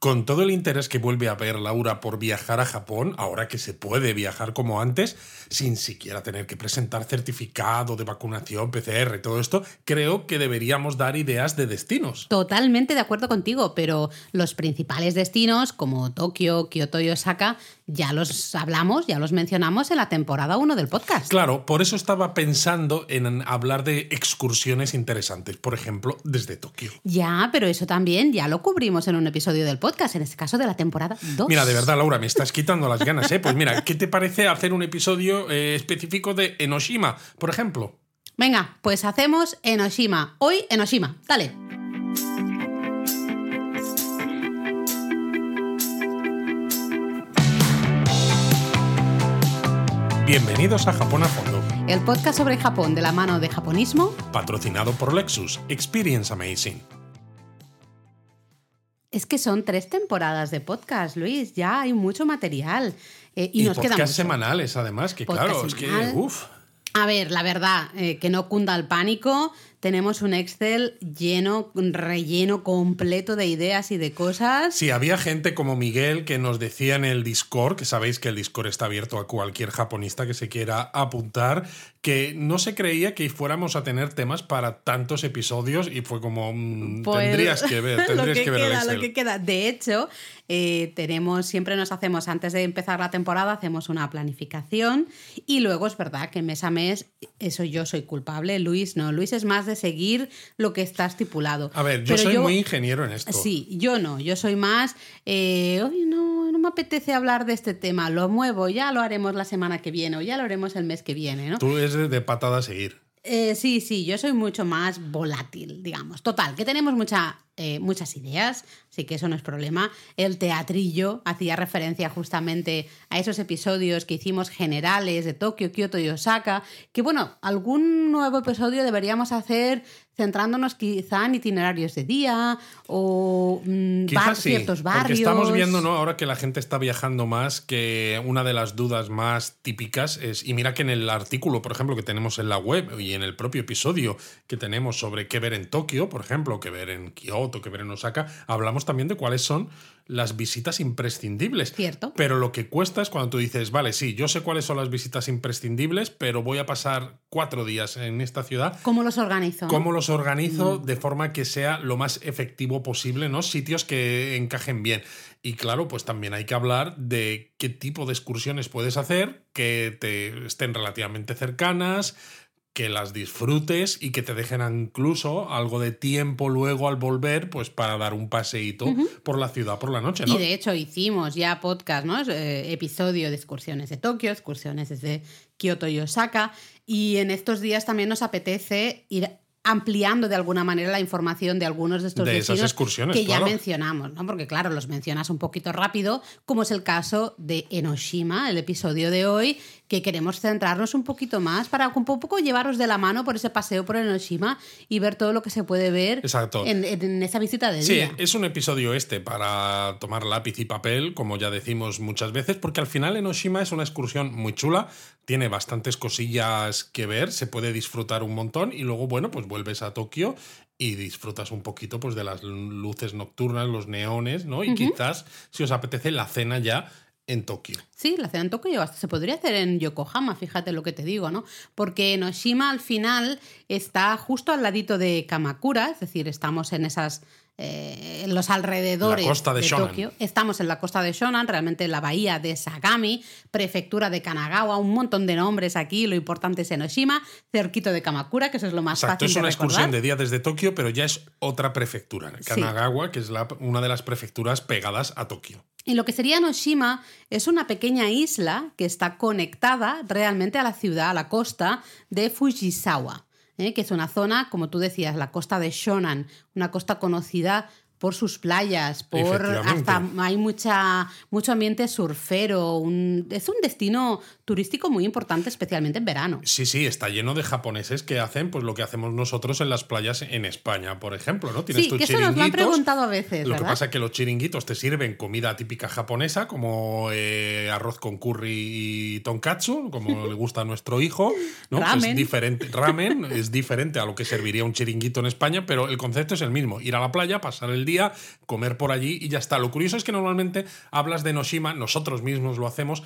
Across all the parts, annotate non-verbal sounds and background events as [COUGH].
con todo el interés que vuelve a ver Laura por viajar a Japón, ahora que se puede viajar como antes, sin siquiera tener que presentar certificado de vacunación, PCR, todo esto, creo que deberíamos dar ideas de destinos. Totalmente de acuerdo contigo, pero los principales destinos como Tokio, Kioto y Osaka ya los hablamos, ya los mencionamos en la temporada 1 del podcast. Claro, por eso estaba pensando en hablar de excursiones interesantes, por ejemplo, desde Tokio. Ya, pero eso también ya lo cubrimos en un episodio del podcast, en este caso de la temporada 2. Mira, de verdad, Laura, me estás quitando las ganas, ¿eh? Pues mira, ¿qué te parece hacer un episodio eh, específico de Enoshima, por ejemplo? Venga, pues hacemos Enoshima. Hoy Enoshima. Dale. Bienvenidos a Japón a Fondo. El podcast sobre Japón de la mano de japonismo. Patrocinado por Lexus. Experience Amazing. Es que son tres temporadas de podcast, Luis. Ya hay mucho material. Eh, y, y nos queda podcast mucho. semanales, además, que Podcast claro, es que. semanal. Uf. A ver, la verdad, eh, que no cunda el pánico. Tenemos un Excel lleno, relleno completo de ideas y de cosas. Sí, había gente como Miguel que nos decía en el Discord, que sabéis que el Discord está abierto a cualquier japonista que se quiera apuntar, que no se creía que fuéramos a tener temas para tantos episodios y fue como, mm, Pues, tendrías que ver, [LAUGHS] lo tendrías que que, ver el queda, Excel. lo que queda. De hecho, eh, tenemos, siempre nos hacemos, antes de empezar la temporada, hacemos una planificación y luego es verdad que mes a mes, eso yo soy culpable, Luis no, Luis es más de seguir lo que está estipulado. A ver, yo Pero soy muy ingeniero en esto. Sí, yo no, yo soy más, eh, "Oye, no, no me apetece hablar de este tema, lo muevo, ya lo haremos la semana que viene o ya lo haremos el mes que viene, ¿no? Tú es de, de patada a seguir. Eh, sí, sí, yo soy mucho más volátil, digamos. Total, que tenemos mucha, eh, muchas ideas, así que eso no es problema. El teatrillo hacía referencia justamente a esos episodios que hicimos generales de Tokio, Kioto y Osaka, que bueno, algún nuevo episodio deberíamos hacer centrándonos quizá en itinerarios de día o mm, Quizás bar- sí, ciertos barrios. porque estamos viendo, ¿no? Ahora que la gente está viajando más, que una de las dudas más típicas es, y mira que en el artículo, por ejemplo, que tenemos en la web y en el propio episodio que tenemos sobre qué ver en Tokio, por ejemplo, qué ver en Kioto, qué ver en Osaka, hablamos también de cuáles son las visitas imprescindibles. Cierto. Pero lo que cuesta es cuando tú dices, vale, sí, yo sé cuáles son las visitas imprescindibles, pero voy a pasar cuatro días en esta ciudad. ¿Cómo los organizo? ¿Cómo los organizo de forma que sea lo más efectivo posible, ¿no? Sitios que encajen bien. Y claro, pues también hay que hablar de qué tipo de excursiones puedes hacer, que te estén relativamente cercanas, que las disfrutes y que te dejen incluso algo de tiempo luego al volver, pues para dar un paseíto por la ciudad por la noche, ¿no? Y de hecho hicimos ya podcast, ¿no? Eh, episodio de excursiones de Tokio, excursiones desde Kioto y Osaka. Y en estos días también nos apetece ir ampliando de alguna manera la información de algunos de estos De esas destinos excursiones, que ya mencionamos, ¿no? Porque claro, los mencionas un poquito rápido, como es el caso de Enoshima, el episodio de hoy, que queremos centrarnos un poquito más para un poco llevaros de la mano por ese paseo por Enoshima y ver todo lo que se puede ver Exacto. en, en esa visita de Sí, día. es un episodio este para tomar lápiz y papel, como ya decimos muchas veces, porque al final Enoshima es una excursión muy chula, tiene bastantes cosillas que ver, se puede disfrutar un montón y luego, bueno, pues vuelves a Tokio y disfrutas un poquito pues de las luces nocturnas, los neones, ¿no? Y quizás, si os apetece, la cena ya en Tokio. Sí, la ciudad en Tokio hasta se podría hacer en Yokohama, fíjate lo que te digo, ¿no? Porque Enoshima al final está justo al ladito de Kamakura, es decir, estamos en esas eh, en los alrededores La costa de Shonan. Tokio. Estamos en la costa de Shonan, realmente en la bahía de Sagami, prefectura de Kanagawa, un montón de nombres aquí, lo importante es Enoshima, cerquito de Kamakura, que eso es lo más Exacto, fácil es de una excursión de día desde Tokio, pero ya es otra prefectura, Kanagawa, que es la- una de las prefecturas pegadas a Tokio. Y lo que sería Enoshima es una pequeña isla que está conectada realmente a la ciudad, a la costa de Fujisawa, ¿eh? que es una zona, como tú decías, la costa de Shonan, una costa conocida por sus playas, por hasta hay mucha mucho ambiente surfero, un- es un destino turístico muy importante, especialmente en verano. Sí, sí, está lleno de japoneses que hacen pues lo que hacemos nosotros en las playas en España, por ejemplo, ¿no? Tienes Sí, tus que eso nos lo han preguntado a veces, Lo que pasa es que los chiringuitos te sirven comida típica japonesa, como eh, arroz con curry y tonkatsu, como le gusta a nuestro hijo. ¿no? Ramen. Es diferente. Ramen [LAUGHS] es diferente a lo que serviría un chiringuito en España, pero el concepto es el mismo. Ir a la playa, pasar el día día, comer por allí y ya está. Lo curioso es que normalmente hablas de Enoshima, nosotros mismos lo hacemos,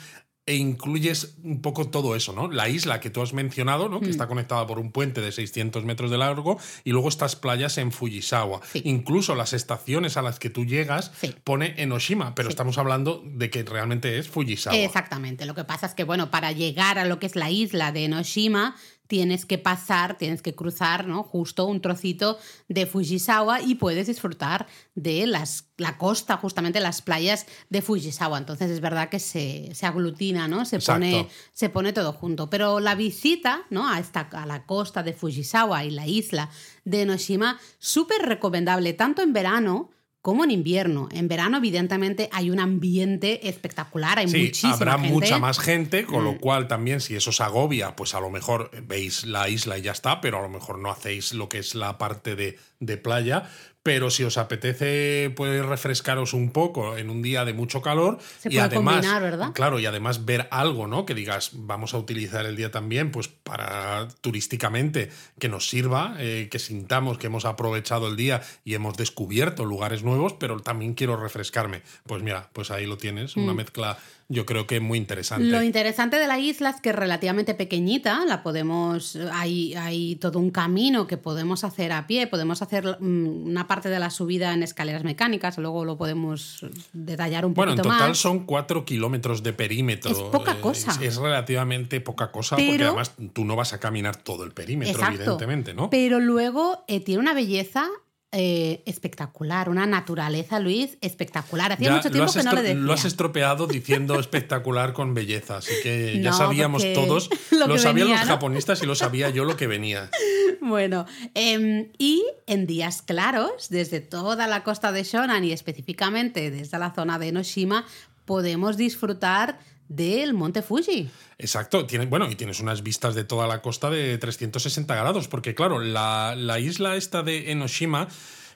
e incluyes un poco todo eso, ¿no? La isla que tú has mencionado, ¿no? Que está conectada por un puente de 600 metros de largo y luego estas playas en Fujisawa. Incluso las estaciones a las que tú llegas pone Enoshima, pero estamos hablando de que realmente es Fujisawa. Exactamente. Lo que pasa es que, bueno, para llegar a lo que es la isla de Enoshima tienes que pasar, tienes que cruzar, ¿no? Justo un trocito de Fujisawa y puedes disfrutar de las, la costa, justamente las playas de Fujisawa. Entonces es verdad que se, aglutina, ¿no? Se pone, se pone, todo junto. Pero la visita, ¿no? A, esta, a la costa de Fujisawa y la isla de Enoshima, súper recomendable, tanto en verano como en invierno. En verano, evidentemente, hay un ambiente espectacular, hay sí, muchísima habrá mucha más gente, con lo mm. cual también si eso os agobia, pues a lo mejor veis la isla y ya está, pero a lo mejor no hacéis lo que es la parte de, de playa pero si os apetece pues refrescaros un poco en un día de mucho calor y además ¿verdad? claro y además ver algo no que digas vamos a utilizar el día también pues para turísticamente que nos sirva eh, que sintamos que hemos aprovechado el día y hemos descubierto lugares nuevos pero también quiero refrescarme pues mira pues ahí lo tienes una mm. mezcla yo creo que es muy interesante. Lo interesante de la isla es que es relativamente pequeñita, la podemos, hay, hay todo un camino que podemos hacer a pie, podemos hacer mm, una parte de la subida en escaleras mecánicas, luego lo podemos detallar un bueno, poquito más. Bueno, en total son cuatro kilómetros de perímetro. Es poca cosa. Es, relativamente poca cosa, porque además tú no vas a caminar todo el perímetro, evidentemente, ¿no? Pero luego eh, tiene una belleza eh, espectacular, una naturaleza, Luis, espectacular. Hacía mucho tiempo que no le decía. Lo has estropeado diciendo [LAUGHS] espectacular con belleza, así que ya sabíamos todos, [LAUGHS] lo, sabían los japonistas y lo sabía yo lo que venía. [LAUGHS] Bueno, em, y en días claros, desde toda la costa de Shonan y específicamente desde la zona de Enoshima, podemos disfrutar del monte Fuji. Exacto, tiene, bueno, y tienes unas vistas de toda la costa de 360 grados, porque claro, la, la isla esta de Enoshima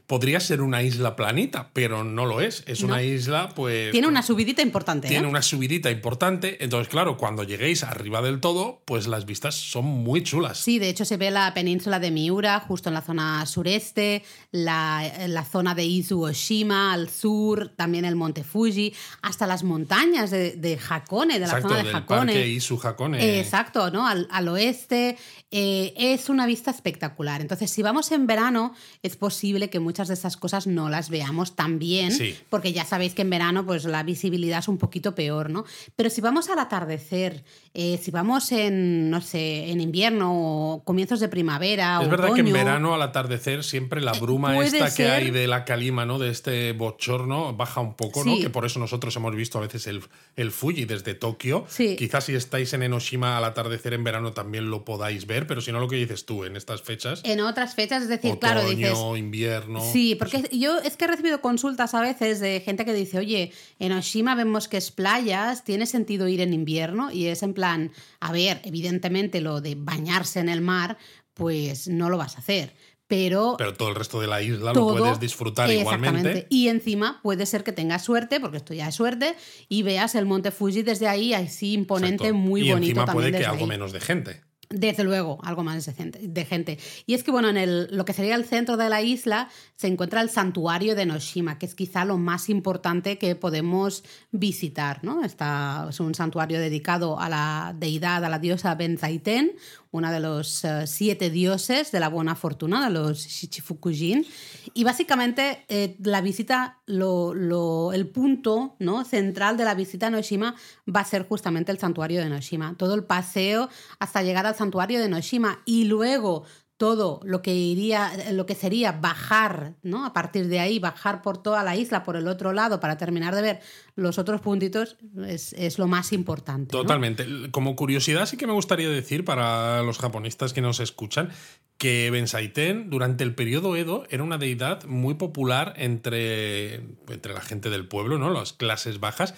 podría ser una isla planita, pero no lo es. Es una isla, pues. Tiene una subidita importante. Tiene ¿eh? una subidita importante. Entonces, claro, cuando lleguéis arriba del todo, pues las vistas son muy chulas. Sí, de hecho, se ve la península de Miura, justo en la zona sureste, la, la zona de Izu Oshima al sur, también el monte Fuji, hasta las montañas de, de Hakone, de la zona de del Hakone. Parque Izu Hakone. exacto, ¿no? Al, al oeste. Eh, es una vista espectacular. Entonces, si vamos en verano, es posible que muchas de esas cosas no las veamos tan bien, porque ya sabéis que en verano pues la visibilidad es un poquito peor, ¿no? Pero si vamos al atardecer, eh, si vamos en, no sé, en invierno o comienzos de primavera es verdad que en verano al atardecer siempre la eh, bruma esta que hay de la calima, ¿no? De este bochorno baja un poco, ¿no? Que por eso nosotros hemos visto a veces el, el Fuji desde Tokio. Quizás si estáis en Enoshima al atardecer en verano también lo podáis ver pero si no lo que dices tú, en estas fechas. En otras fechas, es decir, claro, dices. invierno. Sí, porque yo es que he recibido consultas a veces de gente que dice, oye, en Oshima vemos que es playas, ¿tiene sentido ir en invierno? Y es en plan, a ver, evidentemente lo de bañarse en el mar, pues no lo vas a hacer. Pero, pero, todo el resto de la isla lo puedes disfrutar igualmente. Y encima puede ser que tengas suerte, porque esto ya es suerte, y veas el monte Fuji desde ahí, así imponente, muy y bonito. Encima puede que algo menos de gente. Desde luego, algo más de gente. Y es que, bueno, en el, lo que sería el centro de la isla se encuentra el santuario de Noshima, que es quizá lo más importante que podemos visitar, ¿no? Está, es un santuario dedicado a la deidad, a la diosa Benzaiten, una de los eh, siete dioses de la buena fortuna, de los Shichifukujin. Y básicamente eh, la visita, lo, el punto ¿no? central de la visita a Noshima va a ser justamente el santuario de Noshima. Todo el paseo hasta llegar al santuario de Noshima y luego todo lo que iría, lo que sería bajar, ¿no? A partir de ahí, bajar por toda la isla, por el otro lado, para terminar de ver los otros puntitos, es, lo más importante. Totalmente. Como curiosidad, sí que me gustaría decir para los japonistas que nos escuchan que Bensaiten, durante el periodo Edo, era una deidad muy popular entre, entre la gente del pueblo, ¿no? Las clases bajas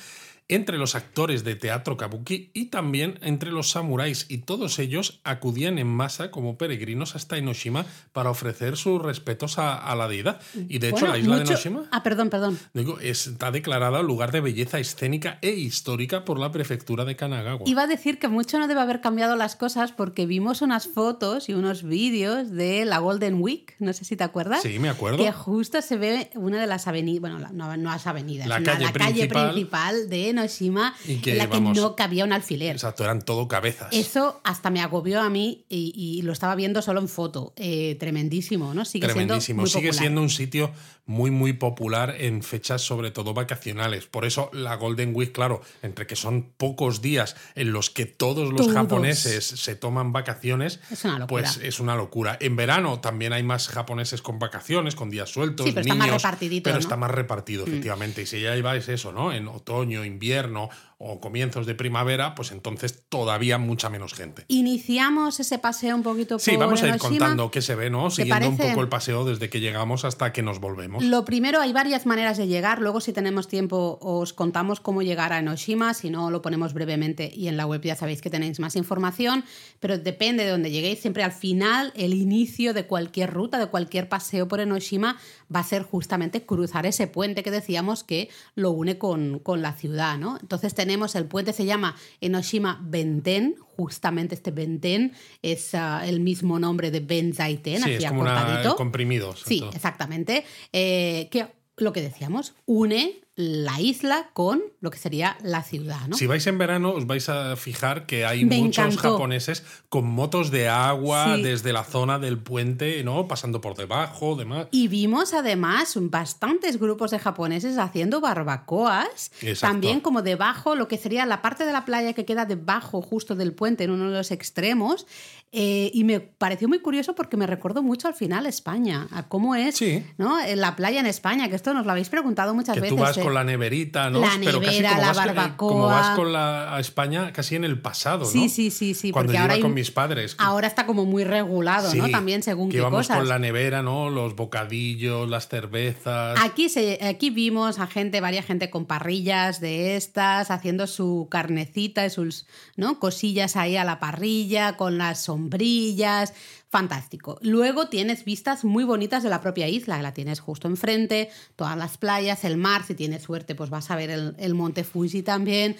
entre los actores de teatro kabuki y también entre los samuráis. Y todos ellos acudían en masa como peregrinos hasta Enoshima para ofrecer sus respetos a, la deidad. Y de hecho, la isla de Enoshima. Ah, perdón, perdón. Digo, está declarada lugar de belleza escénica e histórica por la prefectura de Kanagawa. Iba a decir que mucho no debe haber cambiado las cosas porque vimos unas fotos y unos vídeos de la Golden Week, no sé si te acuerdas. Sí, me acuerdo. Que justo se ve una de las avenidas, bueno, no, no las avenidas, la, calle, principal. de Enoshima, en la que no cabía un alfiler. Exacto, eran todo cabezas. Eso hasta me agobió a mí y, lo estaba viendo solo en foto. Eh, tremendísimo, ¿no? Sigue tremendísimo. Sigue siendo un sitio muy, muy popular en fechas sobre todo vacacionales. Por eso la Golden Week, claro, entre que son pocos días en los que todos los japoneses se toman vacaciones, pues es una locura. En verano también hay más japoneses con vacaciones, con días sueltos, sí, pero está más repartidito. Pero está más repartido, mm. efectivamente. Y si ya lleváis eso, ¿no? En otoño, invierno o comienzos de primavera, pues entonces todavía mucha menos gente. Iniciamos ese paseo un poquito por Sí, vamos a ir contando qué se ve, ¿no? Siguiendo un poco el paseo desde que llegamos hasta que nos volvemos. Lo primero, hay varias maneras de llegar. Luego, si tenemos tiempo, os contamos cómo llegar a Enoshima. Si no, lo ponemos brevemente y en la web ya sabéis que tenéis más información. Pero depende de dónde lleguéis. Siempre al final, el inicio de cualquier ruta, de cualquier paseo por Enoshima, va a ser justamente cruzar ese puente que decíamos que lo une con, con la ciudad, ¿no? Entonces tenemos el puente, se llama Enoshima Benten, justamente este Benten es ah, el mismo nombre de Benzaiten, sí, es como una, comprimidos. Sí, exactamente. Eh, que lo que decíamos, une la isla con lo que sería la ciudad. ¿no? Si vais en verano, os vais a fijar que hay muchos japoneses con motos de agua desde la zona del puente, ¿no? Pasando por debajo, demás. Y vimos además bastantes grupos de japoneses haciendo barbacoas. También como debajo, lo que sería la parte de la playa que queda debajo, justo del puente, en uno de los extremos. Eh, y me pareció muy curioso porque me recordó mucho al final España, a cómo es ¿no? la playa en España, que esto nos lo habéis preguntado muchas que veces. Tú vas con la neverita, ¿no? La Pero casi como la vas, barbacoa. Como vas con la, a España casi en el pasado, ¿no? Sí, sí, sí, sí. Cuando yo iba con mis padres. Ahora está como muy regulado, ¿no? También según que qué íbamos cosas. con la nevera, ¿no? Los bocadillos, las cervezas. Aquí, se, aquí vimos a gente, varias gente con parrillas de estas, haciendo su carnecita y sus ¿no? cosillas ahí a la parrilla, con las sombrillas fantástico. Luego tienes vistas muy bonitas de la propia isla, la tienes justo enfrente, todas las playas, el mar, si tienes suerte pues vas a ver el, el monte Fuji también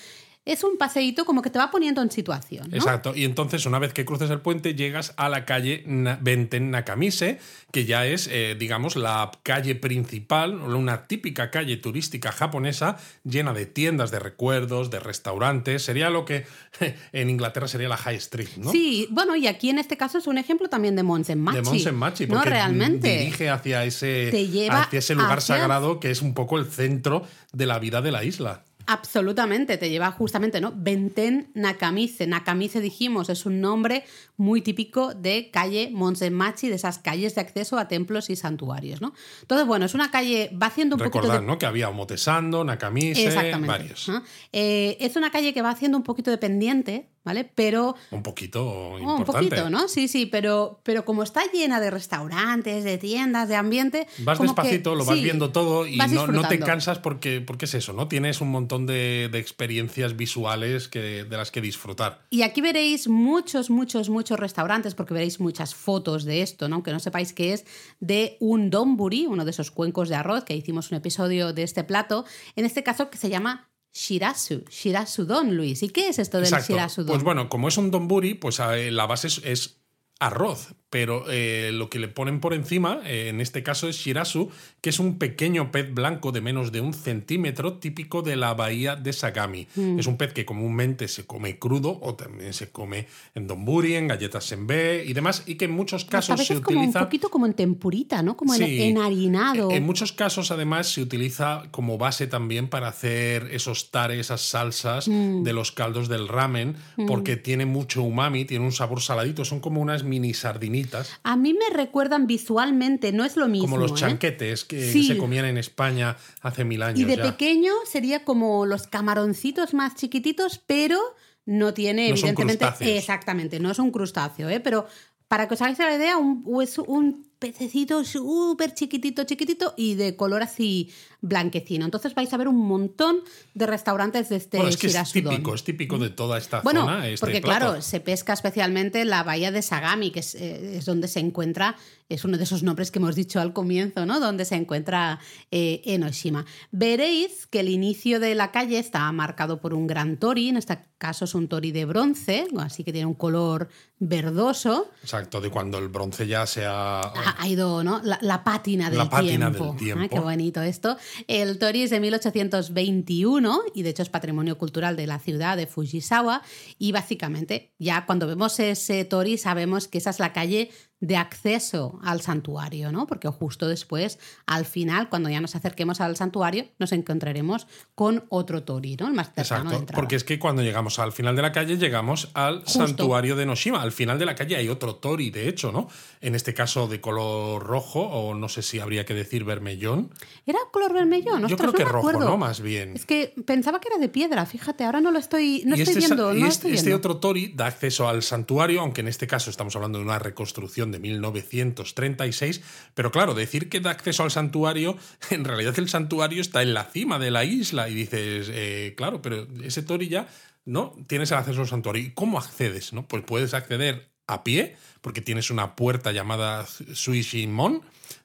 es un paseíto como que te va poniendo en situación. Exacto. Y entonces, una vez que cruces el puente, llegas a la calle Benten Nakamise, que ya es, eh, digamos, la calle principal, una típica calle turística japonesa llena de tiendas de recuerdos, de restaurantes. Sería lo que [LAUGHS] en Inglaterra sería la High Street, ¿no? Sí, bueno, y aquí en este caso es un ejemplo también de Monsenmachi. De Monsenmachi, porque ¿no? Realmente. dirige hacia ese, hacia ese lugar sagrado que es un poco el centro de la vida de la isla. Absolutamente, te lleva justamente, ¿no? Benten Nakamise. Nakamise, dijimos, es un nombre muy típico de calle Monsenmachi, de esas calles de acceso a templos y santuarios, ¿no? Entonces, bueno, es una calle, va haciendo un poquito. De... ¿no? Que había Omotesando, Nakamise, varios. Eh, es una calle que va haciendo un poquito de pendiente ¿vale? Pero... Un poquito importante. Un poquito, ¿no? Sí, sí, pero, pero como está llena de restaurantes, de tiendas, de ambiente... Vas despacito, lo vas viendo todo y no, te cansas porque, porque es eso, ¿no? Tienes un montón de, experiencias visuales que, de las que disfrutar. Y aquí veréis muchos, muchos, muchos restaurantes porque veréis muchas fotos de esto, ¿no? Aunque no sepáis qué es, de un donburi, uno de esos cuencos de arroz, que hicimos un episodio de este plato, en este caso que se llama Shirasu, Shirasu Don, Luis. ¿Y qué es esto del Shirasu Don? Pues bueno, como es un donburi, pues eh, la base es arroz, pero eh, lo que le ponen por encima, eh, en este caso es shirasu, que es un pequeño pez blanco de menos de un centímetro típico de la bahía de Sagami. Mm. Es un pez que comúnmente se come crudo o también se come en donburi, en galletas senbei y demás, y que en muchos casos se utiliza... como un poquito como en tempurita, ¿no? Como en enharinado. En muchos casos, además, se utiliza como base también para hacer esos tares, esas salsas mm. de los caldos del ramen, mm. porque tiene mucho umami, tiene un sabor saladito, son como unas mini sardinitas. A mí me recuerdan visualmente, no es lo mismo. Como los ¿eh? chanquetes que se comían en España hace mil años. Y de pequeño sería como los camaroncitos más chiquititos, pero no tiene, evidentemente. exactamente, no es un crustáceo, ¿eh? pero para que os hagáis la idea, un, es un pececito súper chiquitito, chiquitito y de color así blanquecino. Entonces vais a ver un montón de restaurantes de este Bueno, es que es Shirasudon. típico, es típico de toda esta Bueno, zona. Este porque plato. claro, se pesca especialmente en la bahía de Sagami, que es, eh, es donde se encuentra, es uno de esos nombres que hemos dicho al comienzo, ¿no? Donde se encuentra eh, Enoshima. Veréis que el inicio de la calle está marcado por un gran tori, en este caso es un tori de bronce, así que tiene un color verdoso. Exacto, de cuando el bronce ya se ha. Ha, ido, ¿no? La, la pátina del La pátina tiempo. del tiempo. Ah, qué bonito esto. El Tori es de 1821 y de hecho es patrimonio cultural de la ciudad de Fujisawa. Y básicamente, ya cuando vemos ese Tori, sabemos que esa es la calle de acceso al santuario, ¿no? Porque justo después, al final, cuando ya nos acerquemos al santuario, nos encontraremos con otro Tori, ¿no? El más cercano Exacto, porque es que cuando llegamos al final de la calle, llegamos al Justo. santuario de Noshima. Al final de la calle hay otro tori, de hecho, ¿no? En este caso de color rojo, o no sé si habría que decir vermellón. ¿Era color vermellón? Yo creo no que me rojo, acuerdo. ¿no? Más bien. Es que pensaba que era de piedra, fíjate, ahora no lo estoy, no y estoy este, viendo. y no este, estoy este viendo. otro tori da acceso al santuario, aunque en este caso estamos hablando de una reconstrucción de 1936. Pero claro, decir que da acceso al santuario, [LAUGHS] en realidad el santuario está en la cima de la isla. Y dices, eh, claro, pero ese tori ya no tienes el acceso al santuario. ¿Y cómo accedes? ¿no? Pues puedes acceder a pie, porque tienes una puerta llamada Suishimon.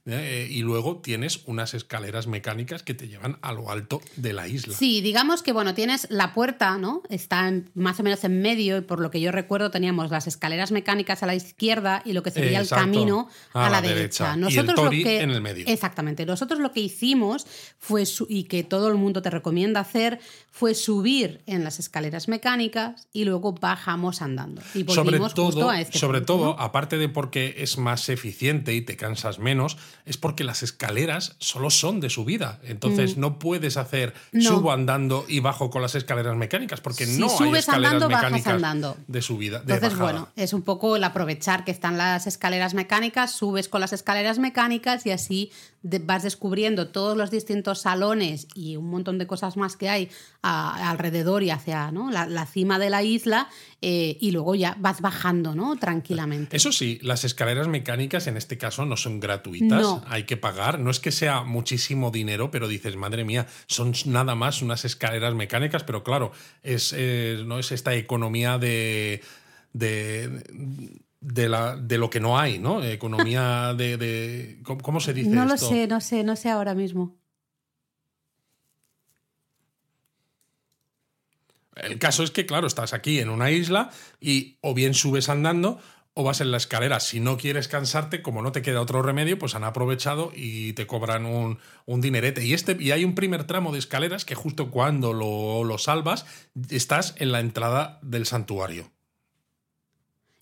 Eh, y luego tienes unas escaleras mecánicas que te llevan a lo alto de la isla. Sí, digamos que bueno, tienes la puerta, ¿no? Está en- más o menos en medio y por lo que yo recuerdo teníamos las escaleras mecánicas a la izquierda y lo que sería Exacto, el camino a, la, derecha. Y el lo tori que en el medio. Exactamente. Nosotros lo que hicimos fue su- y que todo el mundo te recomienda hacer fue subir en las escaleras mecánicas y luego bajamos andando y sobre volvimos justo todo, a este sobre punto, todo ¿no? aparte de porque es más eficiente y te cansas menos, es porque las escaleras solo son de subida. Entonces no puedes hacer Mm. No. subo andando y bajo con las escaleras mecánicas, porque Si no hay subes escaleras andando, bajas mecánicas andando. de subida. De Entonces, bajada. bueno, es un poco el aprovechar que están las escaleras mecánicas, subes con las escaleras mecánicas y así vas descubriendo todos los distintos salones y un montón de cosas más que hay a- alrededor y hacia ¿no? la, la cima de la isla eh, y luego ya vas bajando ¿no? tranquilamente. Eso sí, las escaleras mecánicas en este caso no son gratuitas, No. hay que pagar. No es que sea muchísimo dinero, pero dices, madre mía, son nada más unas escaleras mecánicas, pero claro, es, eh, no es esta economía de. de de, la, de lo que no hay, ¿no? Economía de. de- ¿cómo, cómo se dice no lo esto? sé, no sé, no sé ahora mismo. El caso es que, claro, estás aquí en una isla y o bien subes andando o vas en la escalera. Si no quieres cansarte, como no te queda otro remedio, pues han aprovechado y te cobran un, un dinerete. Y, este, y hay un primer tramo de escaleras que justo cuando lo, lo salvas, estás en la entrada del santuario.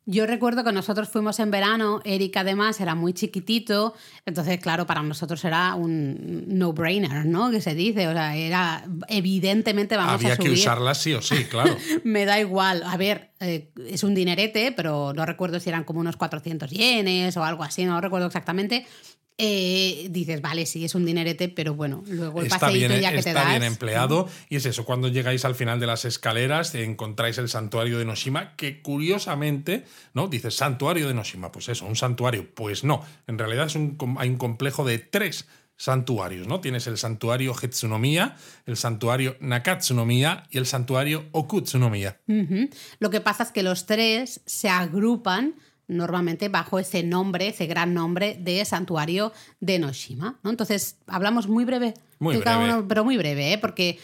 Yo recuerdo que nosotros fuimos en verano, Eric además era muy chiquitito, entonces claro, para nosotros era un no-brainer, ¿no? Que se dice, o sea, era evidentemente vamos Había a subir. que usarlas sí o sí, claro. [LAUGHS] Me da igual, a ver, eh, es un dinerete, pero no recuerdo si eran como unos 400 yenes o algo así, no recuerdo exactamente. Eh, dices, vale, sí, es un dinerete, pero bueno, luego el está paseíto bien, ya que te está das. bien empleado. Y es eso, cuando llegáis al final de las escaleras, encontráis el santuario de Noshima, que curiosamente, ¿no? Dices, santuario de Noshima, pues eso, un santuario. Pues no, en realidad es un, hay un complejo de tres santuarios, ¿no? Tienes el santuario Hetsunomiya, el santuario Nakatsunomiya y el santuario Okutsunomiya. Lo que pasa es que los tres se agrupan normalmente bajo ese nombre, ese gran nombre de santuario de Noshima. ¿no? Entonces, hablamos muy breve, Muy breve. uno, pero muy breve, ¿eh? porque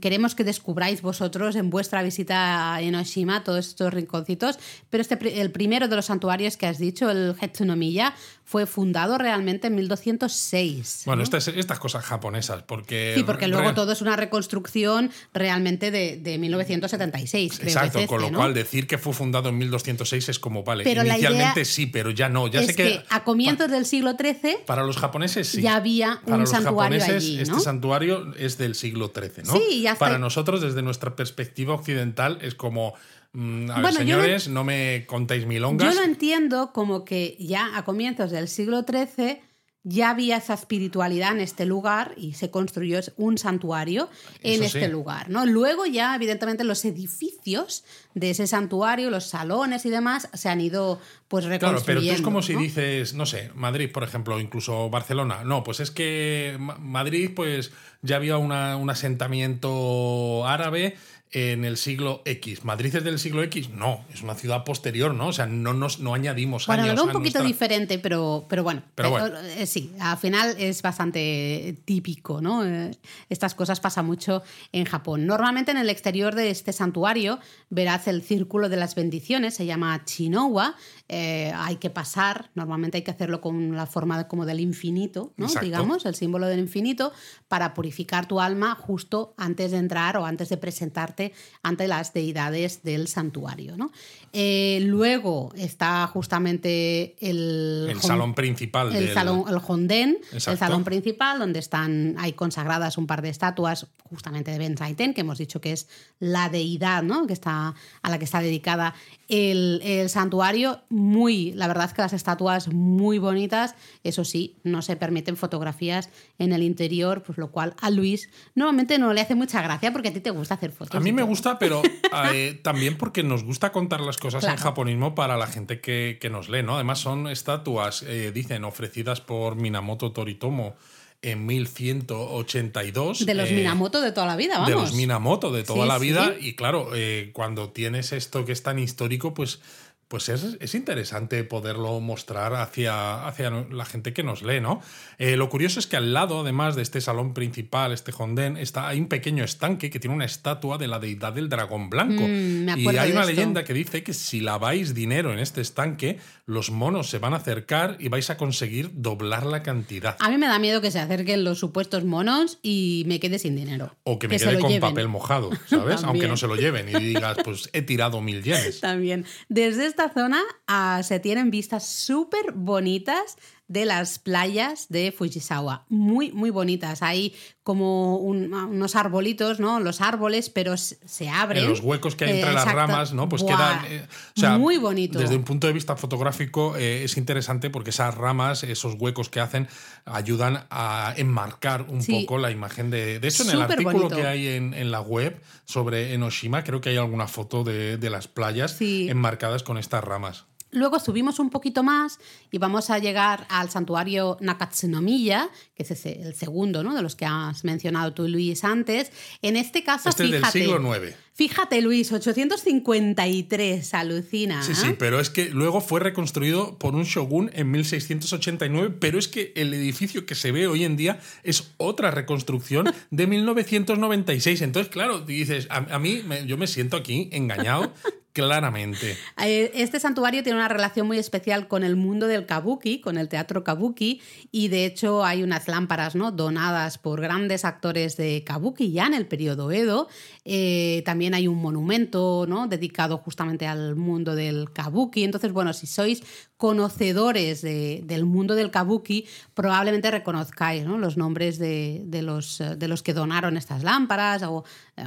queremos que descubráis vosotros en vuestra visita a Enoshima todos estos rinconcitos. Pero este, el primero de los santuarios que has dicho, el Hetsunomiya, fue fundado realmente en 1206. Bueno, ¿no? estas, estas cosas japonesas, porque... Sí, porque luego re- todo es una reconstrucción realmente de, de 1976. Creo Exacto, que es con este, lo ¿no? cual decir que fue fundado en 1206 es como, vale, Pero inicialmente sí, pero ya no. Ya es sé que, a comienzos del siglo XIII Para los japoneses sí. ya había Para un los santuario japoneses, allí, este ¿no? santuario es del siglo XIII, ¿no? Sí, ya está. Para nosotros, desde nuestra perspectiva occidental, es como. Mm, a ver, Bueno, yo lo- señores, no me contéis Yo milongas. lo entiendo como que ya a comienzos del siglo XIII ya había esa espiritualidad en este lugar y se construyó un santuario en Eso este sí. lugar. ¿no? Luego ya, evidentemente, los edificios de ese santuario, los salones y demás, se han ido pues Claro, reconstruyendo. pero tú es como si dices, no sé, Madrid, por ejemplo, incluso Barcelona. No, pues es que Ma- Madrid, pues ya había una- un asentamiento árabe en el siglo X. ¿Madrid es del siglo X? No, es una ciudad posterior, ¿no? O sea, no, nos, no añadimos Bueno, años veo un poquito nuestra- diferente, pero, pero bueno. Pero bueno. eh, sí, al final es bastante típico, ¿no? Eh, Estas cosas pasan mucho en Japón. Normalmente en el exterior de este santuario verás el círculo de las bendiciones, se llama Chinowa. eh, hay que pasar, normalmente hay que hacerlo con la forma como del infinito, ¿no? Exacto. Digamos, el símbolo del infinito, para purificar tu alma justo antes de entrar o antes de presentarte ante las deidades del santuario, ¿no? Eh, luego está justamente el... El salón principal el del- salón, el Honden, el Exacto. salón principal, donde están, hay consagradas un par de estatuas justamente de Ben Saiten, que hemos dicho que es la deidad ¿no? que está, a la que está dedicada el, el santuario. Muy, la verdad es que las estatuas muy bonitas, eso sí, no se permiten fotografías en el interior, pues lo cual a Luis normalmente no le hace mucha gracia porque a ti te gusta hacer fotos. A mí y me gusta, pero [LAUGHS] eh, también porque nos gusta contar las cosas en japonismo para la gente que, que nos lee, ¿no? Además son estatuas, eh, dicen, ofrecidas por Minamoto Toritomo en 1182. De los eh, Minamoto de toda la vida, vamos. de los Minamoto de toda Sí, la vida. sí. Y claro, eh, cuando tienes esto que es tan histórico, pues, pues es, es interesante poderlo mostrar hacia, hacia la gente que nos lee, ¿no? Eh, lo curioso es que al lado, además de este salón principal, este Honden, está, hay un pequeño estanque que tiene una estatua de la deidad del dragón blanco. Mm, y hay una leyenda que dice que si laváis dinero en este estanque, los monos se van a acercar y vais a conseguir doblar la cantidad. A mí me da miedo que se acerquen los supuestos monos y me quede sin dinero. O que me quede con lleven. papel mojado, ¿sabes? [LAUGHS] Aunque no se lo lleven y digas, pues he tirado mil yenes. [LAUGHS] También. Desde esta zona ah, se tienen vistas súper bonitas de las playas de Fujisawa. Muy, muy bonitas. Hay como un- unos arbolitos, ¿no? Los árboles, pero se abren. En los huecos que hay Eh, entre las ramas, ¿no? Pues Buah, quedan. eh, o sea, muy bonito. Desde un punto de vista fotográfico eh, es interesante porque esas ramas, esos huecos que hacen, ayudan a enmarcar un Sí. poco la imagen de. De hecho, en el artículo bonito. que hay en, en la web sobre Enoshima, creo que hay alguna foto de, de las playas Sí. enmarcadas con estas ramas. Luego subimos un poquito más y vamos a llegar al santuario Nakatsunomiya, que es ese- el segundo ¿no? de los que has mencionado tú, Luis, antes. En este caso, Este es del fíjate. siglo IX. Fíjate, Luis, 853, alucina. Sí, ¿eh? sí, pero es que luego fue reconstruido por un shogun en 1689, pero es que el edificio que se ve hoy en día es otra reconstrucción de 1996. Entonces, claro, dices, a, a mí me- yo me siento aquí engañado claramente. Eh, Este santuario tiene una relación muy especial con el mundo del kabuki, con el teatro kabuki, y de hecho hay unas lámparas ¿no? donadas por grandes actores de kabuki ya en el periodo Edo. Eh, también hay un monumento ¿no? dedicado justamente al mundo del kabuki. Entonces, bueno, si sois conocedores de- del mundo del kabuki, probablemente reconozcáis ¿no? los nombres de, los, eh, de los que donaron estas lámparas o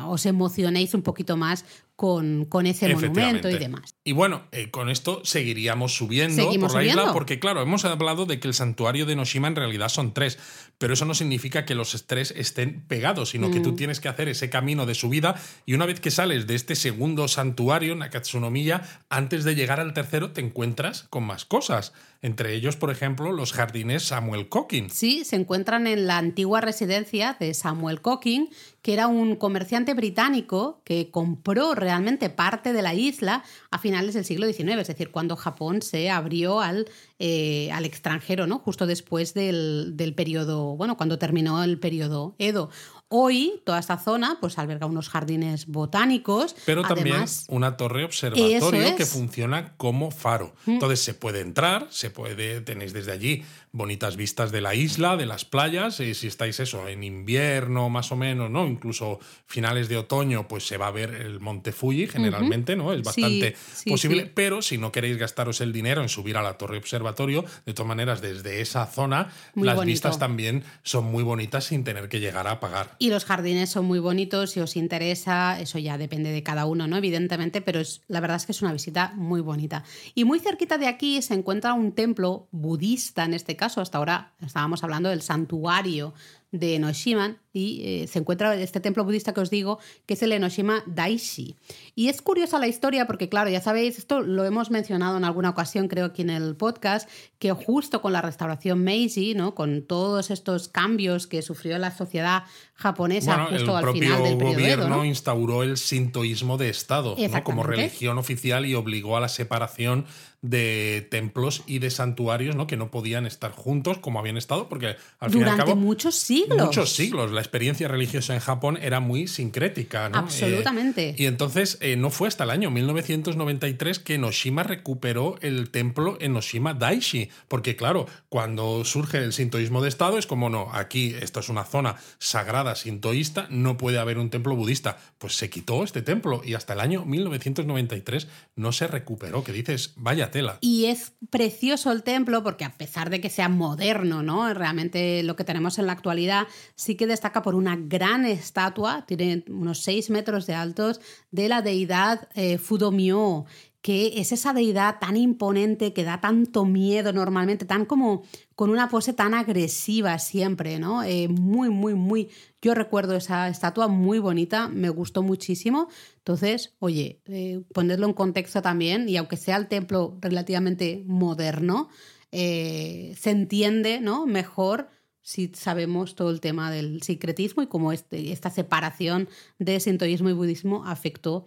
os emocionéis un poquito más con, con ese monumento y demás. Y bueno, eh, con esto seguiríamos subiendo por la isla, porque claro, hemos hablado de que el santuario de Noshima en realidad son tres, pero eso no significa que los tres estén pegados, sino que tú Mm. tienes que hacer ese camino de subida y una vez que sales de este segundo santuario, Nakatsunomiya, antes de llegar al tercero te encuentras con más cosas. Entre ellos, por ejemplo, los jardines Samuel Coquin. Sí, se encuentran en la antigua residencia de Samuel Cocking, que era un comerciante británico que compró realmente parte de la isla a finales del siglo XIX, es decir, cuando Japón se abrió al, eh, al extranjero, ¿no? Justo después del, del periodo, bueno, cuando terminó el periodo Edo. Hoy toda esta zona pues alberga unos jardines botánicos, Pero también además una torre observatorio que. Mm. funciona como faro. Entonces se puede entrar, se puede, tenéis desde allí bonitas vistas de la isla, de las playas, y si estáis eso, en invierno más o menos, ¿no? Incluso finales de otoño, pues se va a ver el Monte Fuji generalmente, ¿no? Es Sí, bastante sí, posible, sí. pero si no queréis gastaros el dinero en subir a la torre observatorio, de todas maneras, desde esa zona, Muy las bonito. vistas también son muy bonitas sin tener que llegar a pagar. Y los jardines son muy bonitos, si os interesa, eso ya depende de cada uno, ¿no? Evidentemente, pero es, la verdad es que es una visita muy bonita. Y muy cerquita de aquí se encuentra un templo budista, en este caso, hasta ahora estábamos hablando del santuario de Enoshima y eh, se encuentra este templo budista que os digo, que es el Enoshima Daishi. Y es curiosa la historia porque, claro, ya sabéis, esto lo hemos mencionado en alguna ocasión, creo aquí en el podcast, que justo con la restauración Meiji, ¿no? con todos estos cambios que sufrió la sociedad japonesa justo al final del periodo gobierno instauró el sintoísmo de Estado ¿no? como religión oficial y obligó a la separación de templos y de santuarios ¿no? que no podían estar juntos como habían estado, porque al fin y al cabo. muchos siglos. Muchos siglos. La experiencia religiosa en Japón era muy sincrética. ¿no? Absolutamente. Eh, y entonces eh, no fue hasta el año 1993 que Noshima recuperó el templo en Noshima Daishi. Porque, claro, cuando surge el sintoísmo de Estado, es como no, aquí esto es una zona sagrada sintoísta, no puede haber un templo budista. Pues se quitó este templo y hasta el año 1993 no se recuperó. Que dices, vaya tela. Y es precioso el templo porque a pesar de que sea moderno, ¿no? Realmente lo que tenemos en la actualidad sí que destaca por una gran estatua, tiene unos 6 metros de altos, de la deidad eh, Fudomyo, que es esa deidad tan imponente que da tanto miedo normalmente, tan como con una pose tan agresiva siempre, ¿no? Eh, muy, muy, muy. Yo recuerdo esa estatua muy bonita, me gustó muchísimo. Entonces, oye, eh, ponerlo en contexto también, y aunque sea el templo relativamente moderno, eh, se entiende, ¿no? Mejor si sabemos todo el tema del secretismo y cómo este, esta separación de sintoísmo y budismo afectó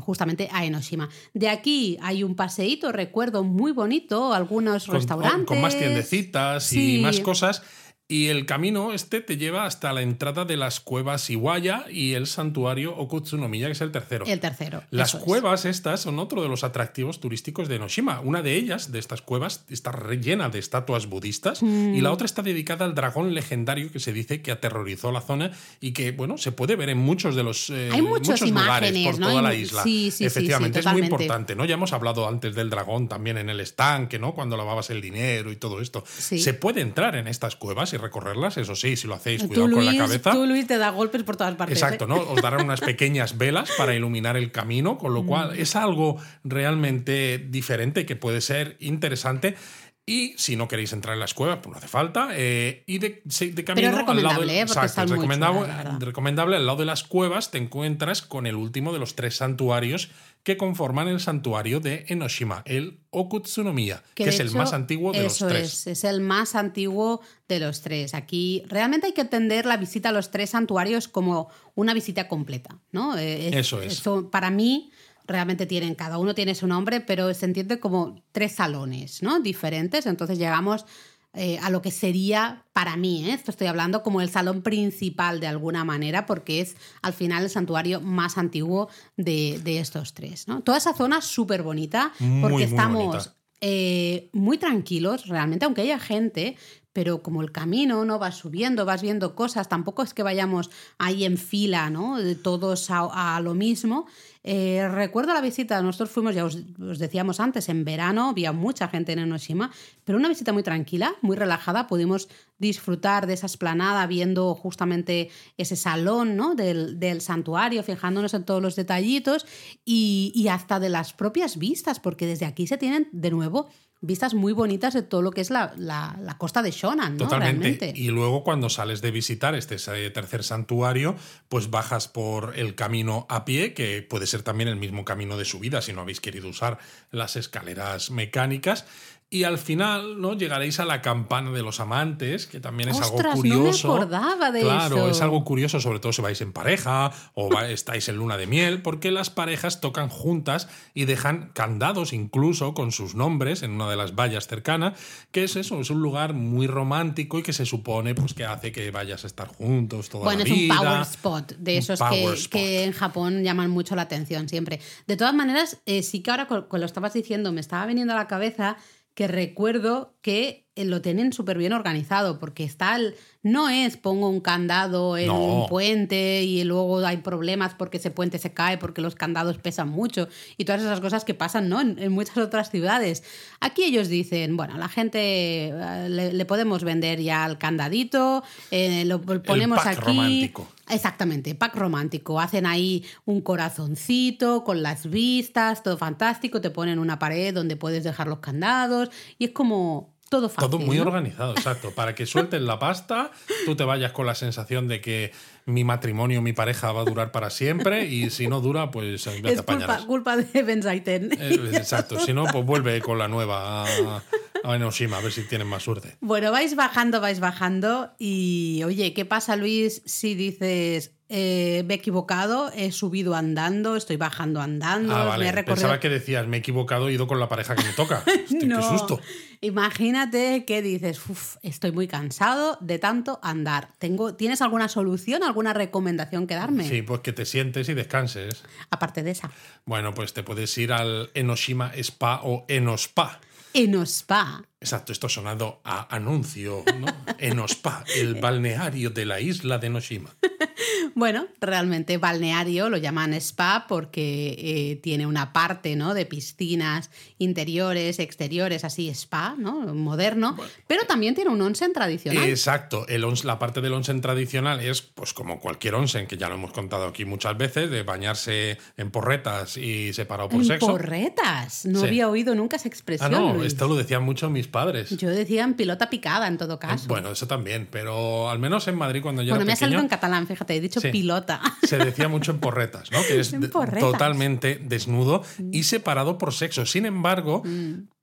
justamente a Enoshima. De aquí hay un paseíto, recuerdo, muy bonito, algunos restaurantes. Con, más tiendecitas y más cosas. Y el camino este te lleva hasta la entrada de las cuevas Iwaya y el santuario Okutsunomiya, que es el tercero. El tercero. Las cuevas estas son otro de los atractivos turísticos de Enoshima. Una de ellas, de estas cuevas, está rellena de estatuas budistas y la mm. otra está dedicada al dragón legendario que se dice que aterrorizó la zona y que, bueno, se puede ver en muchos de los eh, Hay muchos lugares por toda la isla. Sí, sí, Efectivamente, es muy importante, ¿no? Ya hemos hablado antes del dragón también en el estanque, ¿no? Cuando lavabas el dinero y todo esto. Se puede entrar en estas cuevas y recorrerlas, eso sí, si lo hacéis, cuidado con la cabeza. Tú, Luis, te da golpes por todas partes. Exacto, ¿eh? ¿no? Os darán unas [LAUGHS] pequeñas velas para iluminar el camino, con lo cual mm. es algo realmente diferente que puede ser interesante. Y si no queréis entrar en las cuevas, pues no hace falta. Eh, y de, de, camino al lado de, exacto, recomendable, recomendable, al lado de las cuevas te encuentras con el último de los tres santuarios que conforman el santuario de Enoshima, el Okutsunomiya, que, es el más antiguo de los tres. Es, es el más antiguo de los tres. Aquí realmente hay que entender la visita a los tres santuarios como una visita completa, ¿no? Eh, eso es. para mí realmente tienen, cada uno tiene su nombre, pero se entiende como tres salones, ¿no? Diferentes. Entonces llegamos eh, a lo que sería para mí, ¿eh? esto estoy hablando como el salón principal de alguna manera, porque es al final el santuario más antiguo de, estos tres. ¿no? Toda esa zona súper bonita, porque estamos eh, muy tranquilos realmente, aunque haya gente, pero como el camino no va subiendo, vas viendo cosas, tampoco es que vayamos ahí en fila, ¿no? Todos a, a lo mismo. Eh, recuerdo la visita, nosotros fuimos, ya os, decíamos antes, en verano, había mucha gente en Enoshima, pero una visita muy tranquila, muy relajada, pudimos disfrutar de esa esplanada viendo justamente ese salón ¿no? del, santuario, fijándonos en todos los detallitos y, y hasta de las propias vistas, porque desde aquí se tienen de nuevo vistas muy bonitas de todo lo que es la, la, costa de Shonan. ¿no? Totalmente. Y luego cuando sales de visitar este tercer santuario, pues bajas por el camino a pie, que puede ser también el mismo camino de subida si no habéis querido usar las escaleras mecánicas. Y al final, ¿no? Llegaréis a la campana de los amantes, que también es algo curioso. No me acordaba de claro, es algo curioso, sobre todo si vais en pareja o estáis en luna de miel, porque las parejas tocan juntas y dejan candados incluso con sus nombres en una de las vallas cercanas, que es eso, es un lugar muy romántico y que se supone pues, que hace que vayas a estar juntos toda bueno, la vida. Bueno, es un power spot, de esos que, que, en Japón llaman mucho la atención siempre. De todas maneras, eh, sí que ahora con, con lo estabas diciendo, me estaba viniendo a la cabeza que recuerdo que lo tienen súper bien organizado, porque está el- no es pongo un candado en No. un puente y luego hay problemas porque ese puente se cae porque los candados pesan mucho y todas esas cosas que pasan ¿no? en, en muchas otras ciudades. Aquí ellos dicen, bueno, la gente eh, le, le podemos vender ya el candadito, eh, lo ponemos pack aquí. romántico. Exactamente, pack romántico. Hacen ahí un corazoncito con las vistas, todo fantástico. Te ponen una pared donde puedes dejar los candados y es como todo fácil. Todo muy ¿no? organizado, exacto. Para que suelten la pasta, tú te vayas con la sensación de que mi matrimonio, mi pareja va a durar para siempre y si no dura, pues ya te Es culpa, culpa de Ben Saiten. Eh, Exacto, si no, pues vuelve con la nueva a, a Enoshima, a ver si tienen más suerte. Bueno, vais bajando, vais bajando y oye, ¿qué pasa Luis si dices eh, me he equivocado, he subido andando, estoy bajando andando, Ah, me vale. he recorrido... Pensaba que decías, me he equivocado, he ido con la pareja que me toca. [LAUGHS] Hostia, Qué No. susto. Imagínate que dices, "Uf, estoy muy cansado de tanto andar. Tengo, ¿Tienes alguna solución, alguna recomendación que darme? Sí, pues que te sientes y descanses. Aparte de esa. Bueno, pues te puedes ir al Enoshima Spa o Enospa. Enospa. Exacto, esto sonando a anuncio, ¿no? Enospa, el balneario de la isla de Enoshima. Bueno, realmente balneario lo llaman spa porque eh, tiene una parte ¿no? de piscinas interiores, exteriores, así spa, ¿no? moderno, pero también tiene un onsen tradicional. Exacto, el ons- la parte del onsen tradicional es, pues como cualquier onsen, que ya lo hemos contado aquí muchas veces, de bañarse en porretas y separado por En sexo. porretas. No Sí. había oído nunca esa Ah, expresión. no, Luis. esto lo decían mucho mis padres. Yo decía en pilota picada en todo caso. Bueno, eso también, pero al menos en Madrid cuando yo Bueno, me ha salido en catalán, fíjate, he dicho Sí. pilota. [LAUGHS] se decía mucho en porretas, ¿no? Que [LAUGHS] es porretas. Mm. totalmente desnudo y separado por sexo. Sin embargo,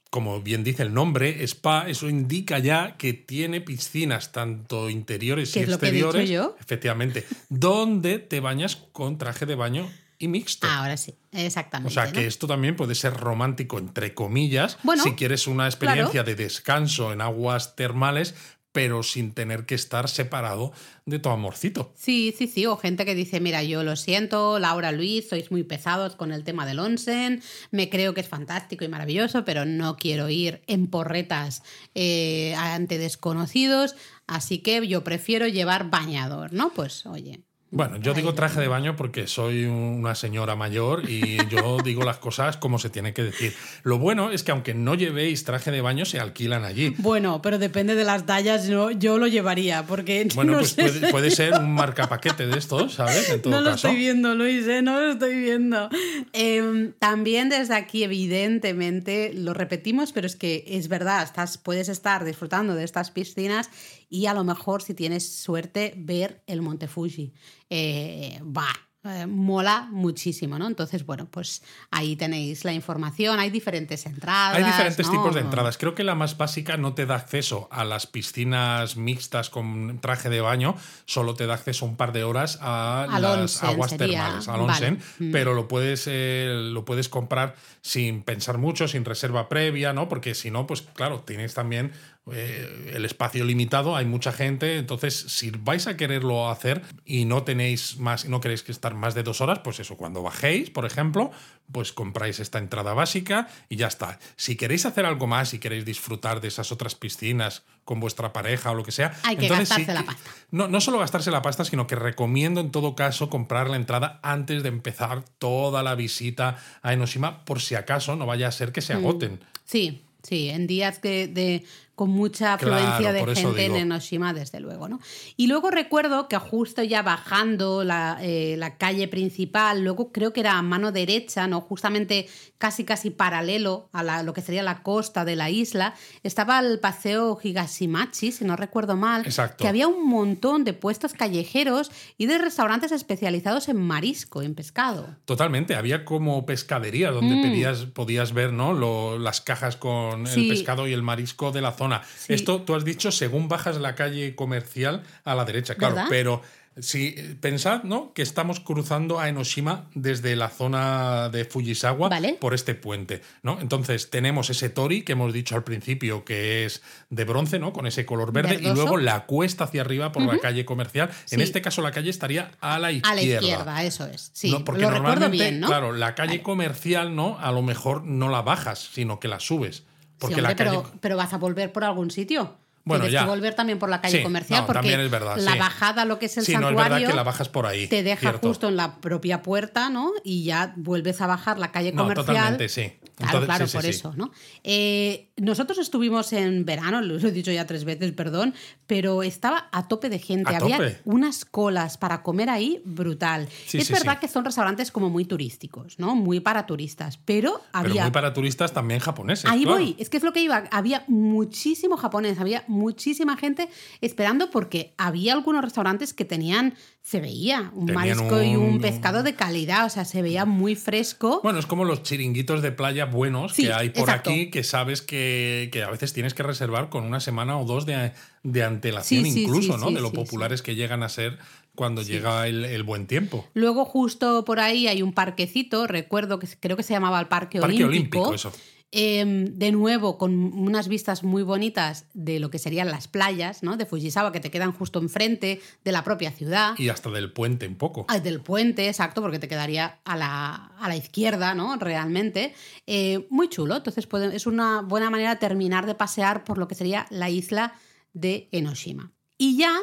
como bien dice el nombre, spa, eso indica ya que tiene piscinas tanto interiores ¿Qué y es lo que he dicho exteriores, yo? efectivamente, donde te bañas con traje de baño y mixto. Ahora sí, exactamente. O sea que esto también puede ser romántico, entre comillas, Bueno, si quieres una experiencia de descanso en aguas termales, pero sin tener que estar separado de tu amorcito. Sí, sí, sí. O gente que dice, mira, yo lo siento, Laura, Luis, sois muy pesados con el tema del onsen, me creo que es fantástico y maravilloso, pero no quiero ir en porretas eh, ante desconocidos, así que yo prefiero llevar bañador, ¿no? Pues oye. Bueno, yo digo traje de baño porque soy una señora mayor y [LAUGHS] yo digo las cosas como se tiene que decir. Lo bueno es que aunque no llevéis traje de baño, se alquilan allí. Bueno, pero depende de las tallas, yo, yo lo llevaría, porque [LAUGHS] Bueno, no pues sé. puede, puede ser un [LAUGHS] marcapaquete de estos, ¿sabes? En todo No lo caso. estoy viendo, Luis, ¿eh? no lo estoy viendo. Em, también desde aquí, evidentemente, lo repetimos, pero es que es verdad, estás, puedes estar disfrutando de estas piscinas y a lo mejor, si tienes suerte, ver el Monte Fuji. Eh, va. eh, mola muchísimo, ¿no? Entonces, bueno, pues ahí tenéis la información, hay diferentes entradas. Hay diferentes ¿no? tipos de entradas. Creo que la más básica no te da acceso a las piscinas mixtas con traje de baño, solo te da acceso un par de horas a Al las onsen aguas sería, termales, al onsen, Mm. pero lo puedes, eh, lo puedes comprar sin pensar mucho, sin reserva previa, ¿no? Porque si no, pues claro, tienes también eh, el espacio limitado, hay mucha gente, entonces si vais a quererlo hacer y no tenéis más, no queréis que estar más de dos horas, pues eso, cuando bajéis, por ejemplo, pues compráis esta entrada básica y ya está. Si queréis hacer algo más y queréis disfrutar de esas otras piscinas con vuestra pareja o lo que sea, Hay que entonces sí gastarse la pasta. No, no solo gastarse la pasta, sino que recomiendo en todo caso comprar la entrada antes de empezar toda la visita a Enoshima, por si acaso no vaya a ser que se Mm. agoten. Sí, sí, en días de, con mucha afluencia de gente en. Enoshima, desde luego, ¿no? Y luego recuerdo que justo ya bajando la, eh, la calle principal, luego creo que era a mano derecha, ¿no? Justamente casi casi paralelo a la- lo que sería la costa de la isla, estaba el paseo Higashimachi, si no recuerdo mal, Exacto. que había un montón de puestos callejeros y de restaurantes especializados en marisco, en pescado. Totalmente, había como pescadería donde Mm. pedías, podías ver ¿no? Lo- las cajas con Sí. el pescado y el marisco de la zona. Sí. Esto tú has dicho según bajas la calle comercial a la derecha, claro, ¿Verdad? pero si pensad ¿no? que estamos cruzando a Enoshima desde la zona de Fujisawa Vale. por este puente. ¿no? Entonces tenemos ese tori que hemos dicho al principio que es de bronce, ¿no? con ese color verde, y luego la cuesta hacia arriba por la calle comercial. En este caso la calle estaría a la izquierda. A la izquierda, eso es. Sí, No, porque lo recuerdo normalmente, bien, ¿no? Claro, la calle comercial, ¿no? A lo mejor no la bajas, sino que la subes. Porque sí, hombre, la calle- pero, pero vas a volver por algún sitio. Bueno, Tienes ya. que volver también por la calle Sí, comercial no, porque es verdad, la sí. bajada, lo que es el sí, no es santuario, verdad que la bajas por ahí. te deja cierto. justo en la propia puerta, ¿no? Y ya vuelves a bajar la calle No, comercial. totalmente, sí. Claro, Entonces, claro, sí, por sí. eso, ¿no? Eh, nosotros estuvimos en verano, lo he dicho ya tres veces, perdón, pero estaba a tope de gente. ¿A Había tope? unas colas para comer ahí brutal. Es verdad que son restaurantes como muy turísticos, ¿no? Muy para turistas, pero Pero había muy para turistas también japoneses. Ahí claro. voy, es que es lo que iba. Había muchísimo japonés, había muchísima gente esperando porque había algunos restaurantes que tenían, se veía, un Tenían marisco y un- pescado de calidad, o sea, se veía muy fresco. Bueno, es como los chiringuitos de playa buenos Sí, que hay por exacto. aquí que sabes que, que a veces tienes que reservar con una semana o dos de, de antelación Sí, incluso, sí, ¿no? de lo populares que llegan a ser cuando llega el, el buen tiempo. Luego justo por ahí hay un parquecito, recuerdo que creo que se llamaba el Parque, Parque Olímpico. Olímpico, eso. Em, de nuevo, con unas vistas muy bonitas de lo que serían las playas, ¿no? De Fujisawa, que te quedan justo enfrente de la propia ciudad. Y hasta del puente un poco. Ah, del puente, exacto, porque te quedaría a la, a la izquierda, ¿no? Realmente. Eh, muy chulo. Entonces puede- es una buena manera de terminar de pasear por lo que sería la isla de Enoshima. Y ya,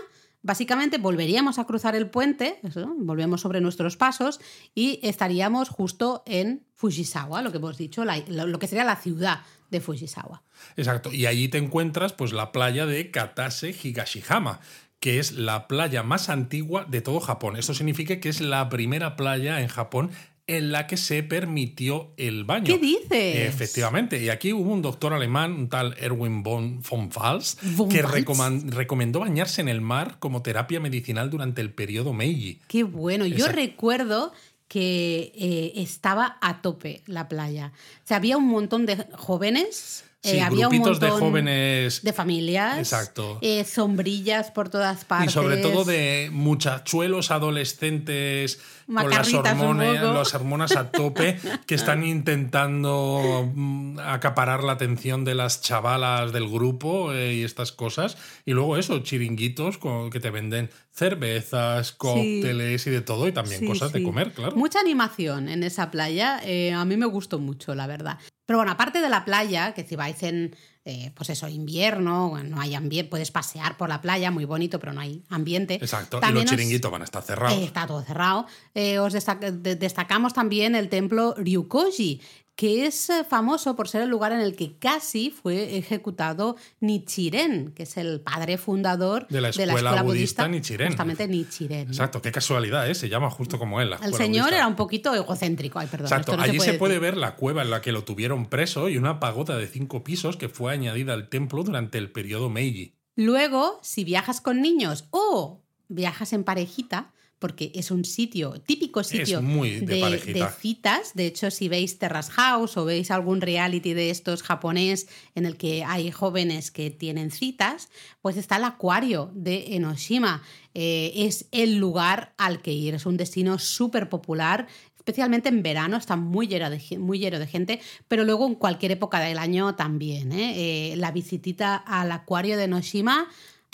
básicamente, volveríamos a cruzar el puente, volvemos sobre nuestros pasos y estaríamos justo en Fujisawa, lo que hemos dicho, lo que sería la ciudad de Fujisawa. Exacto. Y allí te encuentras pues la playa de Katase Higashihama, que es la playa más antigua de todo Japón. Esto significa que es la primera playa en Japón en la que se permitió el baño. ¿Qué dices? Efectivamente. Y aquí hubo un doctor alemán, un tal Erwin von, von Von que recomendó bañarse en el mar como terapia medicinal durante el periodo Meiji. Qué bueno. Yo recuerdo que eh, estaba a tope la playa. O sea, había un montón de jóvenes. Sí, eh, había un grupitos de montón jóvenes de familias. Exacto. eh, sombrillas por todas Y partes. sobre todo de muchachuelos adolescentes con las hormonas, las hormonas a tope que están intentando mm, acaparar la atención de las chavalas del grupo eh, y estas cosas. Y luego eso, chiringuitos con- que te venden cervezas, cócteles y de todo, y también Sí, cosas de comer, claro. Mucha animación en esa playa. eh, a mí me gustó mucho, la verdad. Pero bueno, aparte de la playa, que si vais en, eh, pues eso, invierno, bueno, no hay ambiente, puedes pasear por la playa, muy bonito, pero no hay ambiente. Exacto. Y También los os- chiringuitos van a estar cerrados. Eh, está todo cerrado. Eh, os destaca- de- destacamos también el templo Ryukoji, que es eh, famoso por ser el lugar en el que casi fue ejecutado Nichiren, que es el padre fundador De la escuela budista Nichiren. Justamente Nichiren. Exacto, qué casualidad, ¿eh? Se llama justo como él. la El señor budista. era un poquito egocéntrico. Ay, perdón. Exacto, esto no allí se puede, decir. ver la cueva en la que lo tuvieron preso y una pagoda de cinco pisos que fue añadida al templo durante el periodo Meiji. Luego, si viajas con niños o viajas en parejita, porque es un sitio, típico sitio muy de citas. De hecho, si veis Terrace House o veis algún reality de estos japonés en el que hay jóvenes que tienen citas, pues está el acuario de Enoshima. Eh, es el lugar al que ir. Es un destino súper popular. Especialmente en verano está muy lleno, de, muy lleno de gente, pero luego en cualquier época del año también. ¿eh? Eh, la visitita al acuario de Enoshima, vamos,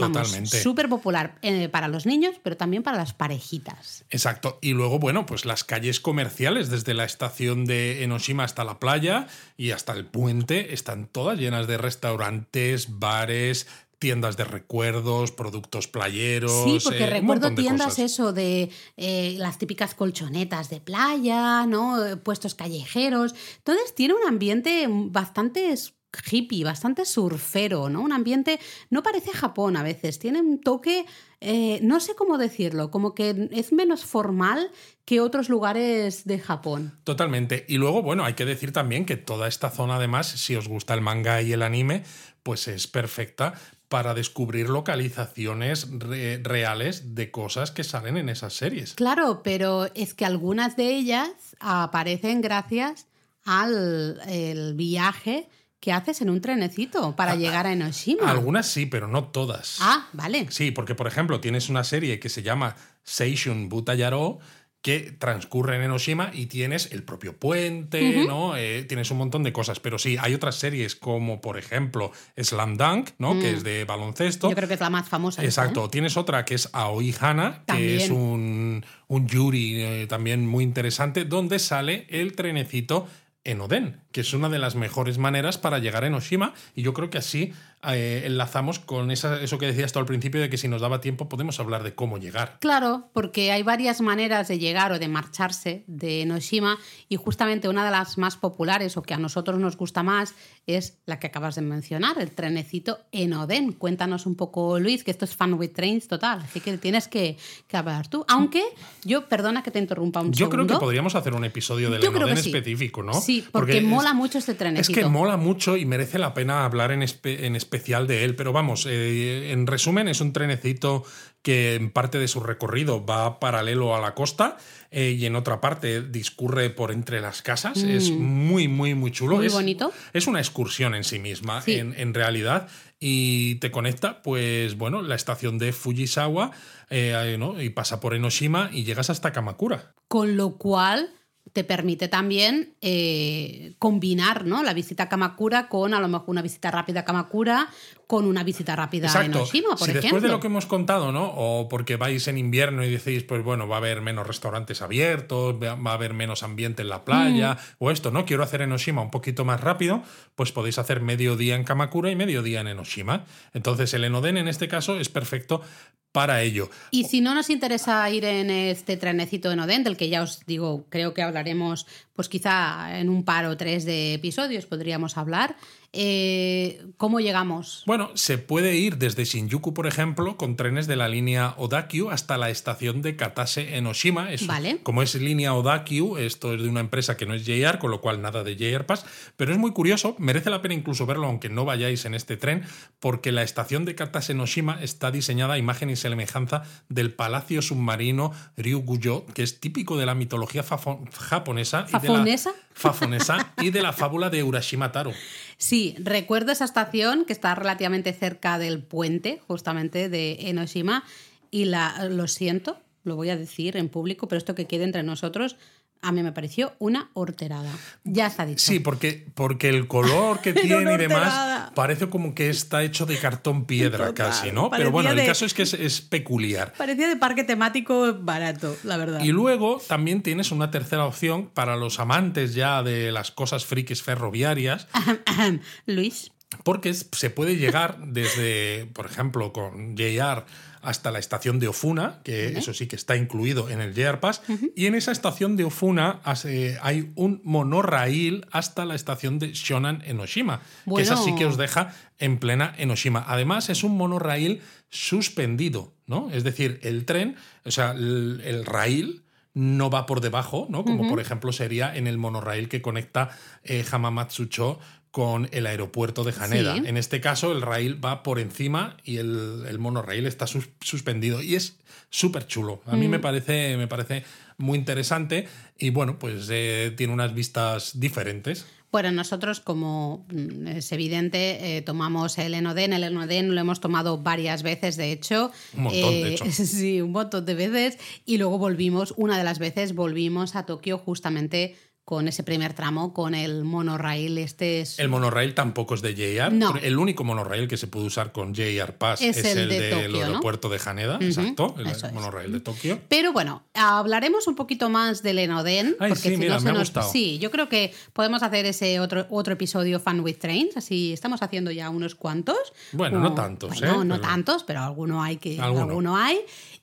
Totalmente. súper popular eh, para los niños, pero también para las parejitas. Exacto. Y luego, bueno, pues las calles comerciales, desde la estación de Enoshima hasta la playa y hasta el puente, están todas llenas de restaurantes, bares, tiendas de recuerdos, productos playeros. Sí, porque eh, recuerdo tiendas cosas. eso de eh, las típicas colchonetas de playa, ¿no? Puestos callejeros. Entonces tiene un ambiente bastante hippie, bastante surfero, ¿no? Un ambiente, no parece Japón a veces, tiene un toque, eh, no sé cómo decirlo, como que es menos formal que otros lugares de Japón. Totalmente. Y luego, bueno, hay que decir también que toda esta zona, además, si os gusta el manga y el anime, pues es perfecta para descubrir localizaciones re- reales de cosas que salen en esas series. Claro, pero es que algunas de ellas aparecen gracias al el viaje que haces en un trenecito para llegar a Enoshima. Algunas sí, pero no todas. Ah, vale. Sí, porque por ejemplo tienes una serie que se llama Seishun Butayaro que transcurre en Enoshima y tienes el propio puente, ¿no? Eh, tienes un montón de cosas. Pero sí, hay otras series como, por ejemplo, Slam Dunk, ¿no? Que es de baloncesto. Mm. Yo creo que es la más famosa. Exacto. Tienes otra que es Aoi Hana, que es un, un yuri eh, también muy interesante, donde sale el trenecito en Oden, que es una de las mejores maneras para llegar a Enoshima. Y yo creo que así eh, enlazamos con esa, eso que decías tú al principio de que si nos daba tiempo podemos hablar de cómo llegar. Claro, porque hay varias maneras de llegar o de marcharse de Enoshima y justamente una de las más populares o que a nosotros nos gusta más es la que acabas de mencionar, el trenecito en Oden. Cuéntanos un poco, Luis, que esto es Fun with Trains total, así que tienes que, hablar tú. Aunque yo, perdona que te interrumpa un yo segundo. Yo creo que podríamos hacer un episodio del Oden específico, ¿no? Sí, porque, mola mucho este trenecito. Es que mola mucho y merece la pena hablar en, en especial de él, pero vamos, eh, en resumen es un trenecito que en parte de su recorrido va paralelo a la costa eh, y en otra parte discurre por entre las casas. Es mm. muy, muy, muy chulo. Muy es, bonito. Es una excursión en sí misma, en, realidad. Y te conecta, pues bueno, la estación de Fujisawa eh, y pasa por Enoshima y llegas hasta Kamakura. Con lo cual te permite también eh, combinar ¿no? la visita a Kamakura con a lo mejor una visita rápida a Kamakura, con una visita rápida a Enoshima, por si ejemplo. después de lo que hemos contado, ¿no? O porque vais en invierno y decís, pues bueno, va a haber menos restaurantes abiertos, va a haber menos ambiente en la playa, mm. o esto, ¿no? Quiero hacer Enoshima un poquito más rápido, pues podéis hacer medio día en Kamakura y medio día en Enoshima. Entonces el Enoden en este caso es perfecto para ello. Y si no nos interesa ir en este trenecito de Oden, del que ya os digo, creo que hablaremos, pues quizá en un par o tres de episodios podríamos hablar, eh, ¿Cómo llegamos? Bueno, se puede ir desde Shinjuku, por ejemplo, con trenes de la línea Odakyu hasta la estación de Katase en Oshima. Como es línea Odakyu, esto es de una empresa que no es JR, con lo cual nada de JR Pass, pero es muy curioso, merece la pena incluso verlo aunque no vayáis en este tren, porque la estación de Katase en Oshima está diseñada a imagen y semejanza del palacio submarino Ryuguyo, que es típico de la mitología japonesa. ¿Fafonesa? fafonesa y de la fábula de Urashima Taro. Sí, recuerdo esa estación que está relativamente cerca del puente, justamente de Enoshima, y la, lo siento, lo voy a decir en público, pero esto que quede entre nosotros, a mí me pareció una horterada. Ya está dicho. Sí, porque, porque el color que [LAUGHS] tiene y demás parece como que está hecho de cartón piedra casi, ¿no? Pero bueno, el caso es que es, peculiar. Parecía de parque temático barato, la verdad. Y luego también tienes una tercera opción para los amantes ya de las cosas frikis ferroviarias. Luis. Porque se puede llegar desde, por ejemplo, con JR hasta la estación de Ofuna, que eso sí que está incluido en el JR Pass, y en esa estación de Ofuna hay un monorraíl hasta la estación de Shonan Enoshima, que esa sí que os deja en plena Enoshima. Además, es un monorraíl suspendido, ¿no? Es decir, el tren, o sea, el, raíl no va por debajo, ¿no? Como por ejemplo sería en el monorraíl que conecta eh, Hamamatsucho con el aeropuerto de Haneda. En este caso, el rail va por encima y el, el monorail está suspendido. Y es súper chulo. A mí me, mm. parece, me parece muy interesante y bueno, pues eh, tiene unas vistas diferentes. Bueno, nosotros, como mm, es evidente, eh, tomamos el Enoden. El Enoden lo hemos tomado varias veces, de hecho. Un montón, de eh, hecho. [LAUGHS] Sí, un montón de veces. Y luego volvimos, una de las veces volvimos a Tokio justamente con ese primer tramo, con el monorail. Este es... El monorail tampoco es de JR. El único monorail que se puede usar con JR Pass es, el, del aeropuerto de Haneda, exacto, el monorail de Tokio. Pero bueno, hablaremos un poquito más del Enoden. porque sí, si no se nos... Sí, yo creo que podemos hacer ese otro, otro episodio Fun with Trains, así estamos haciendo ya unos cuantos. Bueno, no tantos, ¿eh? No tantos, pero alguno hay que... alguno hay.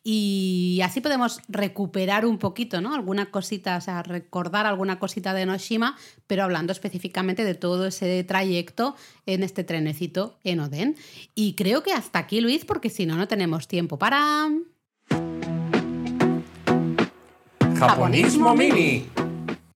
Y así podemos recuperar un poquito, ¿no? Alguna cosita, o sea, recordar alguna cosita de Noshima, pero hablando específicamente de todo ese trayecto en este trenecito en Oden. Y creo que hasta aquí, Luis, porque si no, no tenemos tiempo para... Japonismo Mini.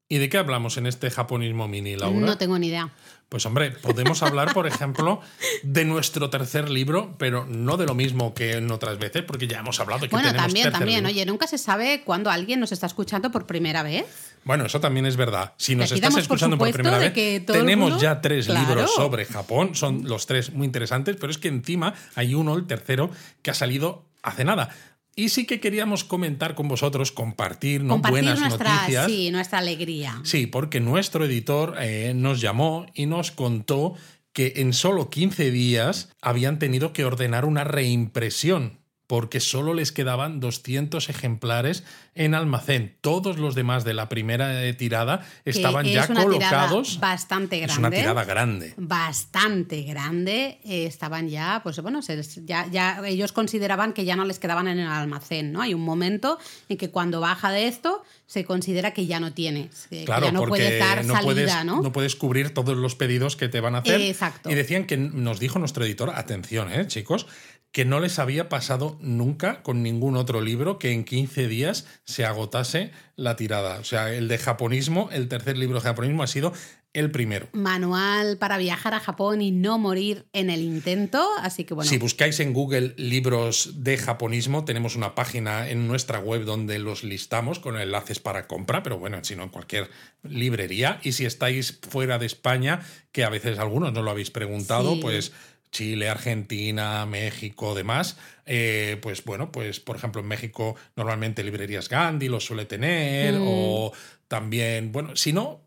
¿Y de qué hablamos en este japonismo mini, Laura? No tengo ni idea. Pues hombre, podemos hablar, por ejemplo, de nuestro tercer libro, pero no de lo mismo que en otras veces, porque ya hemos hablado que bueno, también, también. Oye, nunca se sabe cuándo alguien nos está escuchando por primera vez. Bueno, eso también es verdad. Si nos estás escuchando por, primera vez, tenemos ya tres libros sobre Japón. Son los tres muy interesantes, pero es que encima hay uno, el tercero, que ha salido hace nada. Y sí que queríamos comentar con vosotros, compartir, ¿no? buenas noticias. Sí, nuestra alegría. Sí, porque nuestro editor eh, nos llamó y nos contó que en solo 15 días habían tenido que ordenar una reimpresión porque solo les quedaban 200 ejemplares en almacén. Todos los demás de la primera eh, tirada estaban Que ya es una tirada colocados. bastante grande. Es una tirada grande. Bastante grande. eh, estaban ya, pues bueno, se ya, ya ellos consideraban que ya no les quedaban en el almacén, ¿no? Hay un momento en que cuando baja de esto se considera que ya no tienes, que, que Claro, ya no puedes dar no, salida, puedes, ¿no? puedes cubrir todos los pedidos que te van a hacer. Exacto. Y decían que nos dijo nuestro editor, atención, eh, chicos, que no les había pasado nunca con ningún otro libro que en 15 días se agotase la tirada. O sea, el de japonismo, el tercer libro de japonismo ha sido el primero. Manual para viajar a Japón y no morir en el intento, así que bueno. Si buscáis en Google libros de japonismo, tenemos una página en nuestra web donde los listamos con enlaces para compra, pero bueno, si no en cualquier librería. Y si estáis fuera de España, que a veces algunos no lo habéis preguntado, Sí. pues Chile, Argentina, México, demás, eh, pues bueno, pues por ejemplo en México normalmente librerías Gandhi los suele tener, Mm. o también, bueno, si no...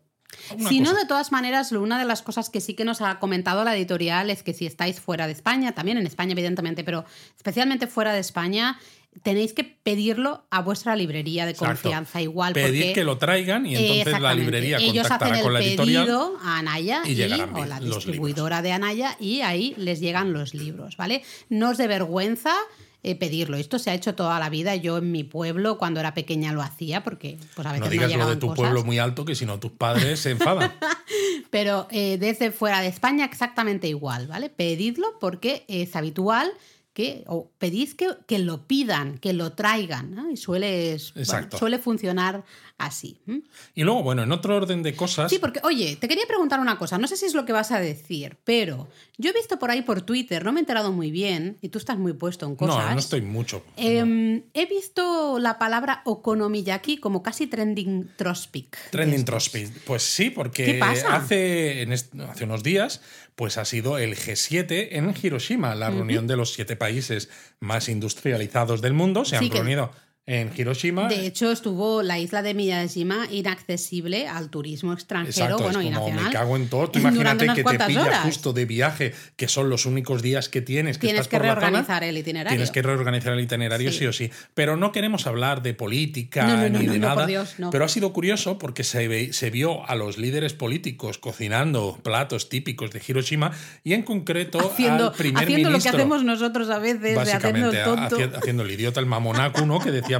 Si no, de todas maneras, una de las cosas que sí que nos ha comentado la editorial es que si estáis fuera de España, también en España, evidentemente, pero especialmente fuera de España, tenéis que pedirlo a vuestra librería de Exacto. confianza igual. Pedir porque, que lo traigan y entonces la librería Ellos contactará hacen con la el editorial. pedido a Anaya y y, llegarán o la distribuidora de Anaya y ahí les llegan los libros, ¿vale? No os de vergüenza eh, pedirlo. Esto se ha hecho toda la vida. Yo en mi pueblo, cuando era pequeña, lo hacía porque pues, a veces No no, digas lo de tu cosas. pueblo muy alto, que si no tus padres se enfadan. [LAUGHS] Pero eh, desde fuera de España exactamente igual, ¿vale? Pedidlo porque es habitual que, o pedís que, que lo pidan, que lo traigan, ¿no? Y suele, bueno, suele funcionar así. Y luego, bueno, en otro orden de cosas. Sí, porque, oye, te quería preguntar una cosa, no sé si es lo que vas a decir, pero yo he visto por ahí por Twitter, no me he enterado muy bien, y tú estás muy puesto en cosas. no, no estoy mucho. Em, He visto la palabra okonomiyaki como casi trending trospic. Trending Trotsky. Pues sí, porque ¿Qué pasa? Hace, en hace unos días pues ha sido el G7 en Hiroshima, la reunión de los siete países más industrializados del mundo. Se Sí, han que- reunido en Hiroshima. De hecho, estuvo la isla de Miyajima inaccesible al turismo extranjero, Exacto, bueno, es y como nacional. me cago en todo. [LAUGHS] Tú imagínate que te pilla horas. justo de viaje, que son los únicos días que tienes que Tienes estás que por la zona. reorganizar el itinerario. Tienes que reorganizar el itinerario sí. Sí. o sí. Pero no queremos hablar de política No, no, no, ni de no, por nada. Dios, no. Pero ha sido curioso porque se, ve- se vio a los líderes políticos cocinando platos típicos de Hiroshima y en concreto haciendo, al primer haciendo lo que ministro. hacemos nosotros a veces, de tonto. haci- haciendo el idiota, el mamonaku, ¿no? Que [LAUGHS]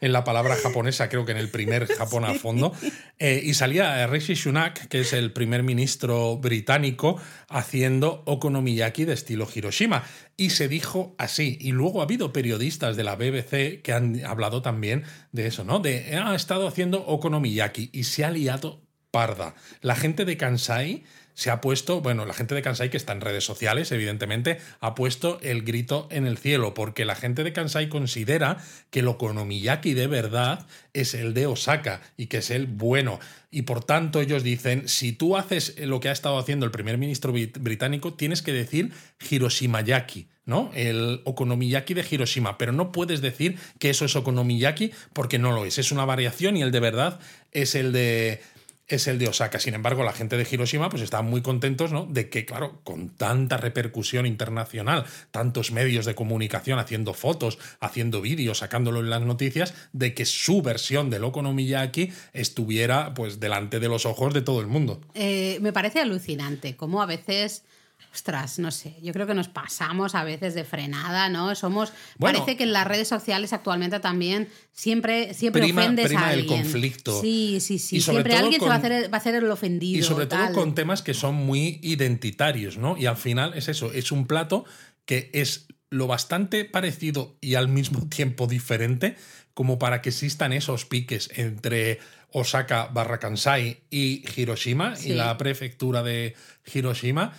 en la palabra japonesa, creo que en el primer [LAUGHS] Japón a fondo. Eh, y salía Rishi Sunak, que es el primer ministro británico, haciendo okonomiyaki de estilo Hiroshima. Y se dijo así. Y luego ha habido periodistas de la BBC que han hablado también de eso, ¿no? De, "Ah, ha estado haciendo okonomiyaki y se ha liado parda. La gente de Kansai se ha puesto, bueno, la gente de Kansai que está en redes sociales, evidentemente, ha puesto el grito en el cielo, porque la gente de Kansai considera que el okonomiyaki de verdad es el de Osaka y que es el bueno. Y por tanto ellos dicen, si tú haces lo que ha estado haciendo el primer ministro brit- británico, tienes que decir Hiroshimayaki. ¿no? El okonomiyaki de Hiroshima, pero no puedes decir que eso es okonomiyaki porque no lo es, es una variación y el de verdad es el de es el de Osaka. Sin embargo, la gente de Hiroshima pues estaban muy contentos ¿no? de que, claro, con tanta repercusión internacional, tantos medios de comunicación haciendo fotos, haciendo vídeos, sacándolo en las noticias, de que su versión del Okonomiyaki estuviera pues delante de los ojos de todo el mundo. Eh, me parece alucinante cómo a veces. Ostras, no sé, yo creo que nos pasamos a veces de frenada, ¿no? Somos. Bueno. parece que en las redes sociales actualmente también siempre, siempre Prima- ofendes prima a el alguien. conflicto. Sí, sí, sí. Y Siempre alguien se con- va a, hacer, va a ser el ofendido. Y sobre todo tal. con temas que son muy identitarios, ¿no? Y al final es eso, es un plato que es lo bastante parecido y al mismo [LAUGHS] tiempo diferente como para que existan esos piques entre Osaka barra Kansai y Hiroshima Sí. y la prefectura de Hiroshima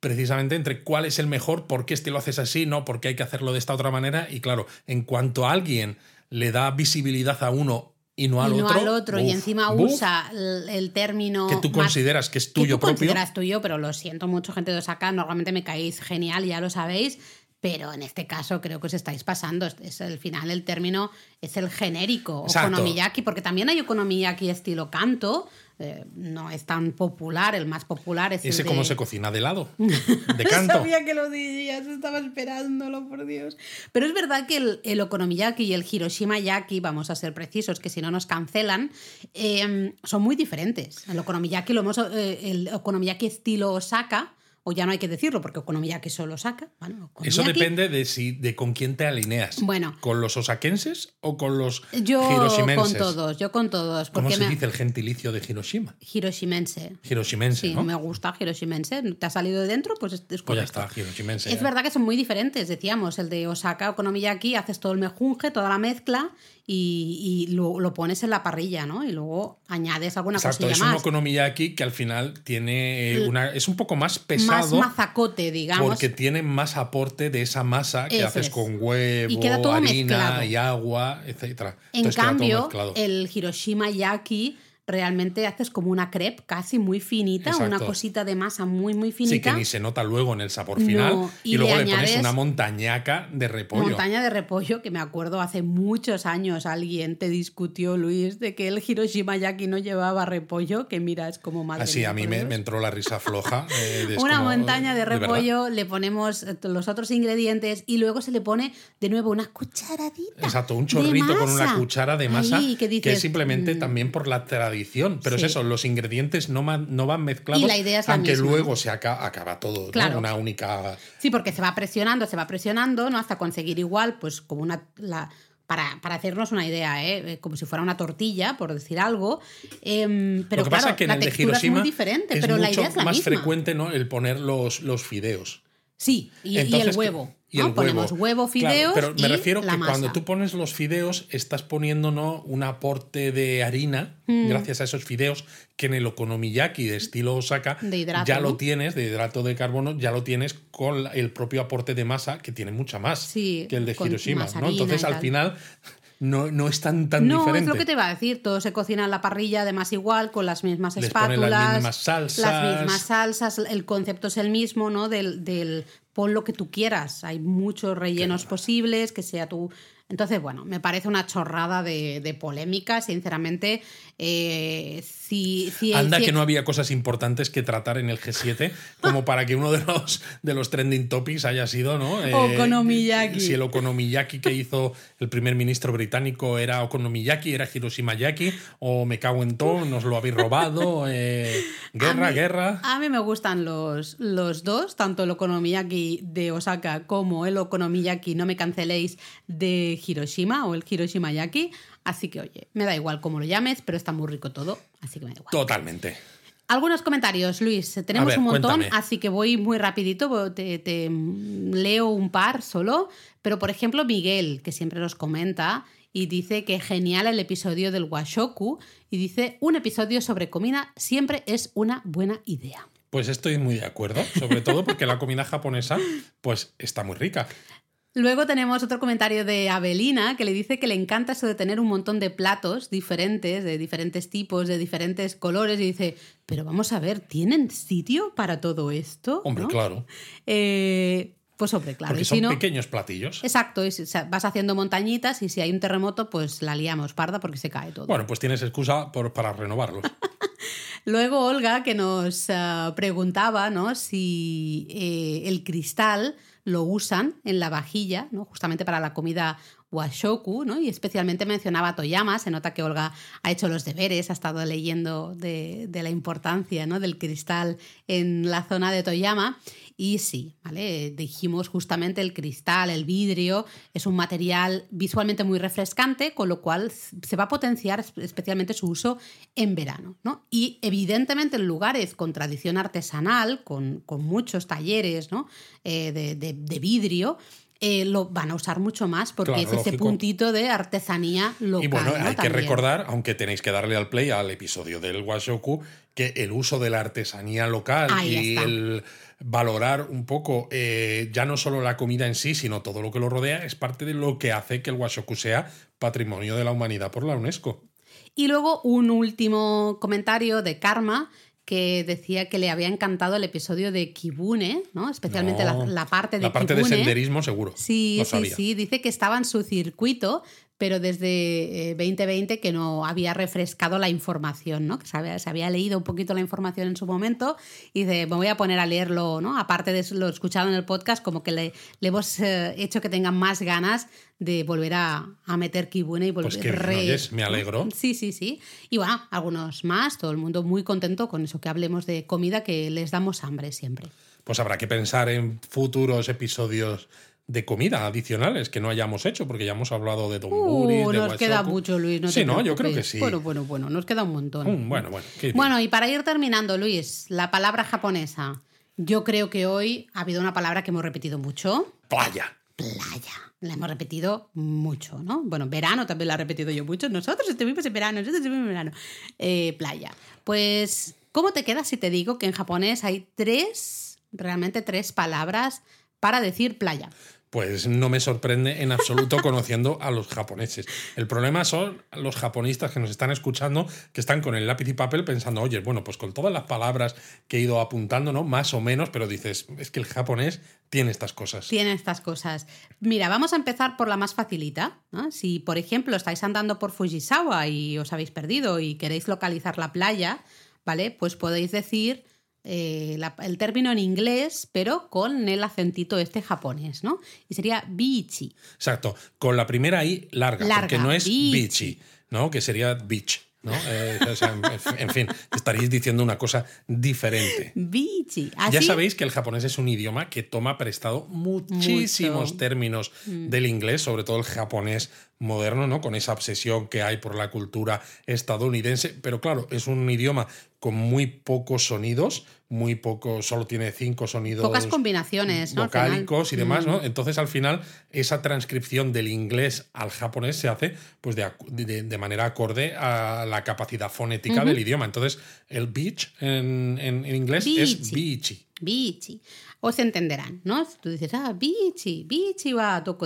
precisamente entre cuál es el mejor, por qué este lo haces así, no, porque hay que hacerlo de esta otra manera. Y claro, en cuanto a alguien le da visibilidad a uno y no al y no otro. al otro, y encima usa el, término. que tú consideras que es que tuyo tú propio. consideras tuyo, pero lo siento mucho, gente de Osaka. Normalmente me caéis genial, ya lo sabéis. pero en este caso creo que os estáis pasando. Es el final, el término es el genérico, Exacto. okonomiyaki, porque también hay okonomiyaki estilo canto, eh, no es tan popular, el más popular es Ese el de... cómo se cocina de lado, [LAUGHS] de canto. Sabía que lo dirías, estaba esperándolo, por Dios. Pero es verdad que el, el okonomiyaki y el hiroshima yaki, vamos a ser precisos, que si no nos cancelan, eh, son muy diferentes. El okonomiyaki lo hemos, eh, el okonomiyaki estilo Osaka, o ya no hay que decirlo, porque okonomiyaki solo Osaka. Bueno, Eso depende de si de con quién te alineas. Bueno. ¿Con los osakenses o con los Yo hiroshimenses? con todos, yo con todos. ¿Cómo se me... dice el gentilicio de Hiroshima? Hiroshimense. Hiroshimense, Sí, ¿no? me gusta Hiroshimense. ¿Te ha salido de dentro? Pues es, es Pues ya está, Hiroshimense. Es ya. verdad que son muy diferentes, decíamos, el de Osaka Okonomiyaki, haces todo el mejunje, toda la mezcla y, y lo, lo pones en la parrilla, ¿no? Y luego añades alguna Exacto, cosilla es un más. okonomiyaki que al final tiene eh, una. Es un poco más Más pesado. mazacote, digamos. Porque tiene más aporte de esa masa que haces es. con huevo, Y harina mezclado. y agua, etc. en Entonces cambio, el Hiroshima Yaki realmente haces como una crepe casi muy finita, una cosita de masa muy, muy Sí, finita. que ni se nota luego en el sabor No, final. y y, luego le le, pones una montañaca de repollo. Montaña de repollo, que me acuerdo hace muchos años alguien te discutió, Luis, de que el Hiroshima Yaki no llevaba repollo, que mira, es como madre Así a mí me, entró la risa floja. [LAUGHS] eh, Una como, montaña de repollo, le ponemos los otros ingredientes y luego se le pone de nuevo una cucharadita. Exacto, un chorrito con una cuchara de masa Ahí, que, que dices, es simplemente mm, también por la tradición. Pero Sí. es eso, los ingredientes no, no van mezclados, Y la idea es la aunque misma. luego se aca- acaba todo, ¿no? Una única... Sí, porque se va presionando, se va presionando, ¿no? Hasta conseguir igual, pues como una. La, para, para hacernos una idea, ¿eh? Eh, como si fuera una tortilla, por decir algo. Em, pero Lo que claro, pasa es que en la el de Hiroshima es muy diferente, es pero la mucho idea es la más misma. frecuente ¿no? el poner los, los fideos. Sí, y, el huevo. y ¿no? el huevo. Ponemos huevo, fideos. pero me y refiero la que masa. cuando tú pones los fideos, estás poniendo ¿no? un aporte de harina, Mm. gracias a esos fideos, que en el okonomiyaki de estilo Osaka De hidrato, ya ¿no? lo tienes, de hidrato de carbono, ya lo tienes con el propio aporte de masa, que tiene mucha más Sí, que el de Hiroshima. ¿no? Entonces, al final, no, no es tan, tan no, diferente. es lo que te iba a decir. Todo se cocina en la parrilla, además igual, con las mismas Les espátulas. las mismas salsas. Las mismas salsas. El concepto es el mismo, ¿no? Del, del pon lo que tú quieras. Hay muchos rellenos posibles, que sea tú. Entonces, bueno, me parece una chorrada de, de polémica, sinceramente. Eh, si, si- Anda si que no había cosas importantes que tratar en el G7 [LAUGHS] como para que uno de los, de los trending topics haya sido, ¿no? Eh, [LAUGHS] Okonomiyaki. Si el okonomiyaki que hizo el primer ministro británico era okonomiyaki, era Hiroshima yaki, o me cago en todo, nos lo habéis robado, [LAUGHS] eh, guerra, A mí- guerra. A mí me gustan los, los dos, tanto el okonomiyaki de Osaka como el okonomiyaki, no me canceléis, de Hiroshima o el Hiroshima yaki. Así que, oye, me da igual cómo lo llames, pero está muy rico todo, así que me da igual. Totalmente. Algunos comentarios, Luis. Tenemos ver, un montón, cuéntame. así que voy muy rapidito, te, te, mm, leo un par solo. Pero, por ejemplo, Miguel, que siempre nos comenta y dice que genial el episodio del Washoku y dice, un episodio sobre comida siempre es una buena idea. Pues estoy muy de acuerdo, sobre todo porque la comida japonesa pues está muy rica. Luego tenemos otro comentario de Abelina que le dice que le encanta eso de tener un montón de platos diferentes, de diferentes tipos, de diferentes colores, y dice, pero vamos a ver, ¿tienen sitio para todo esto? Hombre, ¿No? claro. Eh, pues hombre, claro. Porque y son si no, pequeños platillos. Exacto, y si- o sea, vas haciendo montañitas y si hay un terremoto, pues la liamos parda porque se cae todo. Bueno, pues tienes excusa por- para renovarlos. [LAUGHS] Luego Olga que nos ah, preguntaba ¿no? si eh, el cristal lo usan en la vajilla, ¿no? justamente para la comida washoku, ¿no? y especialmente mencionaba Toyama, se nota que Olga ha hecho los deberes, ha estado leyendo de, la importancia ¿no? del cristal en la zona de Toyama, y sí, ¿vale? dijimos justamente el cristal, el vidrio, es un material visualmente muy refrescante, con lo cual se va a potenciar especialmente su uso en verano. ¿no? Y evidentemente en lugares con tradición artesanal, con, con muchos talleres ¿no? Eh, de- de vidrio, eh, lo van a usar mucho más porque Claro, es ese puntito de artesanía local. Y bueno, ¿no? hay que También. recordar, aunque tenéis que darle al play al episodio del Washoku, que el uso de la artesanía local Ahí y está. el valorar un poco eh, ya no solo la comida en sí, sino todo lo que lo rodea, es parte de lo que hace que el Washoku sea patrimonio de la humanidad por la UNESCO. Y luego un último comentario de Karma que decía que le había encantado el episodio de Kibune, ¿no? Especialmente la, No. la parte de La parte de senderismo, seguro. Sí, sí, sabía. sí. Dice que estaba en su circuito, pero desde eh, 2020 que no había refrescado la información, ¿no? Que se había, se había leído un poquito la información en su momento y dice, me voy a poner a leerlo, ¿no? Aparte de lo escuchado en el podcast, como que le, le hemos eh, hecho que tengan más ganas de volver a, a meter Kibune y volver Pues que re- oyes, me alegro. Sí, sí, sí. Y bueno, algunos más, todo el mundo muy contento con eso que hablemos de comida, que les damos hambre siempre. Pues habrá que pensar en futuros episodios de comida adicionales que no hayamos hecho, porque ya hemos hablado de donguris, Uh, de nos queda mucho, Luis. No sí, te no, yo creo que sí. Bueno, bueno, bueno, nos queda un montón. Bueno, bueno. Bueno, y para ir terminando, Luis, la palabra japonesa. Yo creo que hoy ha habido una palabra que hemos repetido mucho. Playa. Playa. La hemos repetido mucho, ¿no? Bueno, verano también la he repetido yo mucho. Nosotros estuvimos en verano, nosotros estuvimos en verano. Eh, playa. Pues, ¿cómo te quedas si te digo que en japonés hay tres, realmente tres palabras para decir playa? Pues no me sorprende en absoluto [LAUGHS] conociendo a los japoneses. El problema son los japonistas que nos están escuchando, que están con el lápiz y papel pensando, oye, bueno, pues con todas las palabras que he ido apuntando, ¿no? Más o menos, pero dices, es que el japonés tiene estas cosas. Tiene estas cosas. Mira, vamos a empezar por la más facilita. ¿no? Si, por ejemplo, estáis andando por Fujisawa y os habéis perdido y queréis localizar la playa, ¿vale? Pues podéis decir eh, la- el término en inglés, pero con el acentito este japonés, ¿no? Y sería bichi. Exacto. Con la primera I larga, Larga, porque no es bichi. bichi, ¿no? Que sería beach, ¿no? Eh, o sea, en- fin, estaréis diciendo una cosa diferente. Bichi. Ya sabéis que el japonés es un idioma que toma prestado muchísimos Mucho. términos del inglés, sobre todo el japonés moderno, ¿no? Con esa obsesión que hay por la cultura estadounidense. Pero claro, es un idioma con muy pocos sonidos, muy poco, solo tiene cinco sonidos Pocas combinaciones, ¿no? Vocálicos y demás, ¿no? Entonces, al final, esa transcripción del inglés al japonés se hace pues de, de- de manera acorde a la capacidad fonética del idioma. Entonces, el beach en, en- en inglés es Bichi. Bichi. Bichi. Os entenderán, ¿no? Si Tú dices, ah, bichi, bichi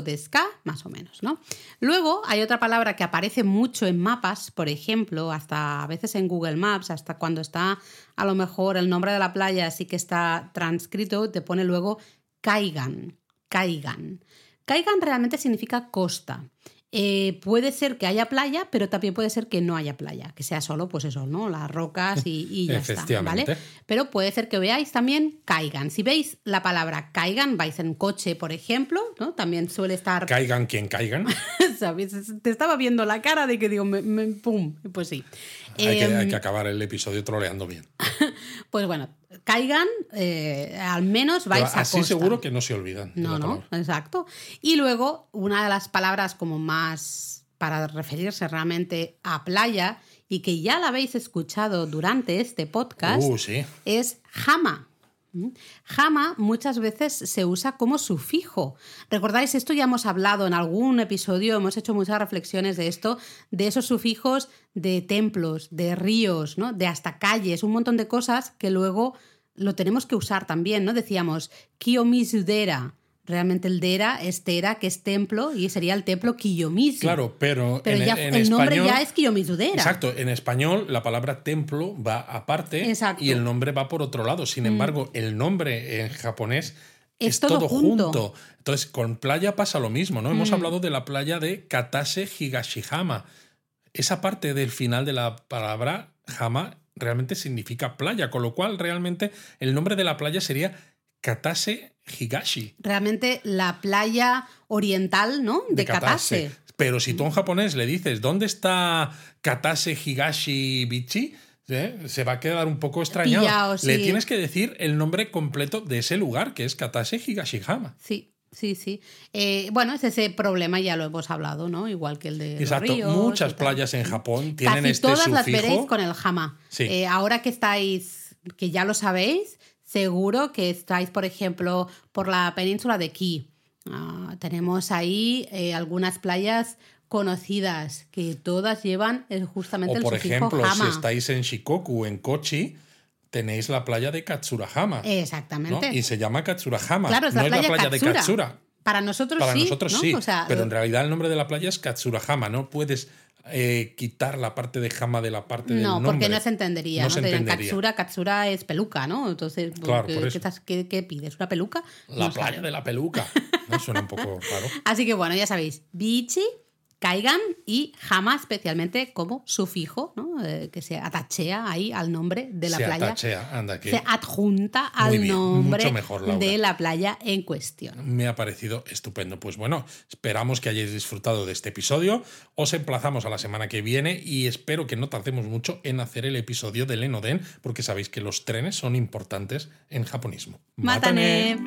desu ka? Más o menos, ¿no? Luego hay otra palabra que aparece mucho en mapas, por ejemplo, hasta a veces en Google Maps, hasta cuando está a lo mejor el nombre de la playa sí que está transcrito, te pone luego Kaigan, Kaigan. Kaigan realmente significa costa. Eh, puede ser que haya playa, pero también puede ser que no haya playa, que sea solo, pues eso, ¿no? Las rocas y, y ya está, ¿vale? Pero puede ser que veáis también caigan. Si veis la palabra caigan, vais en coche, por ejemplo, ¿no? También suele estar. Caigan quien caigan. [LAUGHS] ¿sabes? Te estaba viendo la cara de que digo, me- me- pum, pues sí. Hay, que, Em, hay que acabar el episodio troleando bien. [LAUGHS] Pues bueno, caigan, eh, al menos vais Pero a así costa. seguro que no se olvidan. No, no, palabra. exacto. Y luego, una de las palabras como más para referirse realmente a playa y que ya la habéis escuchado durante este podcast Uh, sí. es jama. ¿Mm? Jama muchas veces se usa como sufijo. ¿Recordáis? Esto ya hemos hablado en algún episodio, hemos hecho muchas reflexiones de esto, de esos sufijos de templos, de ríos, de hasta calles, un montón de cosas que luego lo tenemos que usar también, ¿no? Decíamos, Kiyomizudera. Realmente el dera es tera, que es templo, y sería el templo Kiyomizu. Claro, pero, Pero en, ya, en el nombre ya es Kiyomizudera. Exacto, en español la palabra templo va aparte Exacto. Mm. y el nombre va por otro lado. Sin embargo, el nombre en japonés Es es, todo todo, junto. Mm. junto. Entonces, con playa pasa lo mismo, ¿no? Hemos hablado de la playa de Katase Higashihama. Esa parte del final de la palabra hama realmente significa playa, con lo cual realmente el nombre de la playa sería Katase Higashi. Realmente la playa oriental, ¿no? De, Katase. Pero si tú en japonés le dices, ¿dónde está Katase Higashi Bichi? ¿Eh? Se va a quedar un poco extrañado. Pillao, Le tienes que decir el nombre completo de ese lugar, que es Katase Higashihama. Sí, sí, sí. Eh, bueno, es ese problema, ya lo hemos hablado, ¿no? Igual que el de. los Exacto. ríos Muchas playas en Japón tienen Casi este todas las veréis con el jama. Sí. Eh, ahora que estáis, que ya lo sabéis, seguro que estáis, por ejemplo, por la península de Ki. Ah, tenemos ahí eh, algunas playas conocidas que todas llevan eh, justamente O el por ejemplo, jama. si estáis en Shikoku, en Kochi, tenéis la playa de Katsurahama. ¿no? Exactamente. Y se llama Katsurahama. Claro, es la no playa es la playa Katsura. de Katsura. Para nosotros Para sí. nosotros ¿no? sí, O sea, pero en realidad el nombre de la playa es Katsurahama, no puedes eh, quitar la parte de Hama de la parte del No, nombre. porque no se entendería. No No, se entendería. Katsura, Katsura es peluca, ¿no? Entonces, pues, Claro, ¿qué, qué qué- qué pides? ¿Una peluca? La No sé. playa de la peluca. ¿no? Suena un poco [LAUGHS] raro. Así que bueno, ya sabéis, bichi, caigan y Hama especialmente como sufijo, ¿no? Eh, que se atachea ahí al nombre de la Se playa. atachea, anda, que Se adjunta al bien, nombre mejor, de la playa en cuestión. me ha parecido estupendo. Pues bueno, esperamos que hayáis disfrutado de este episodio. Os emplazamos a la semana que viene y espero que no tardemos mucho en hacer el episodio del Enoden, porque sabéis que los trenes son importantes en japonismo. ¡Mátane!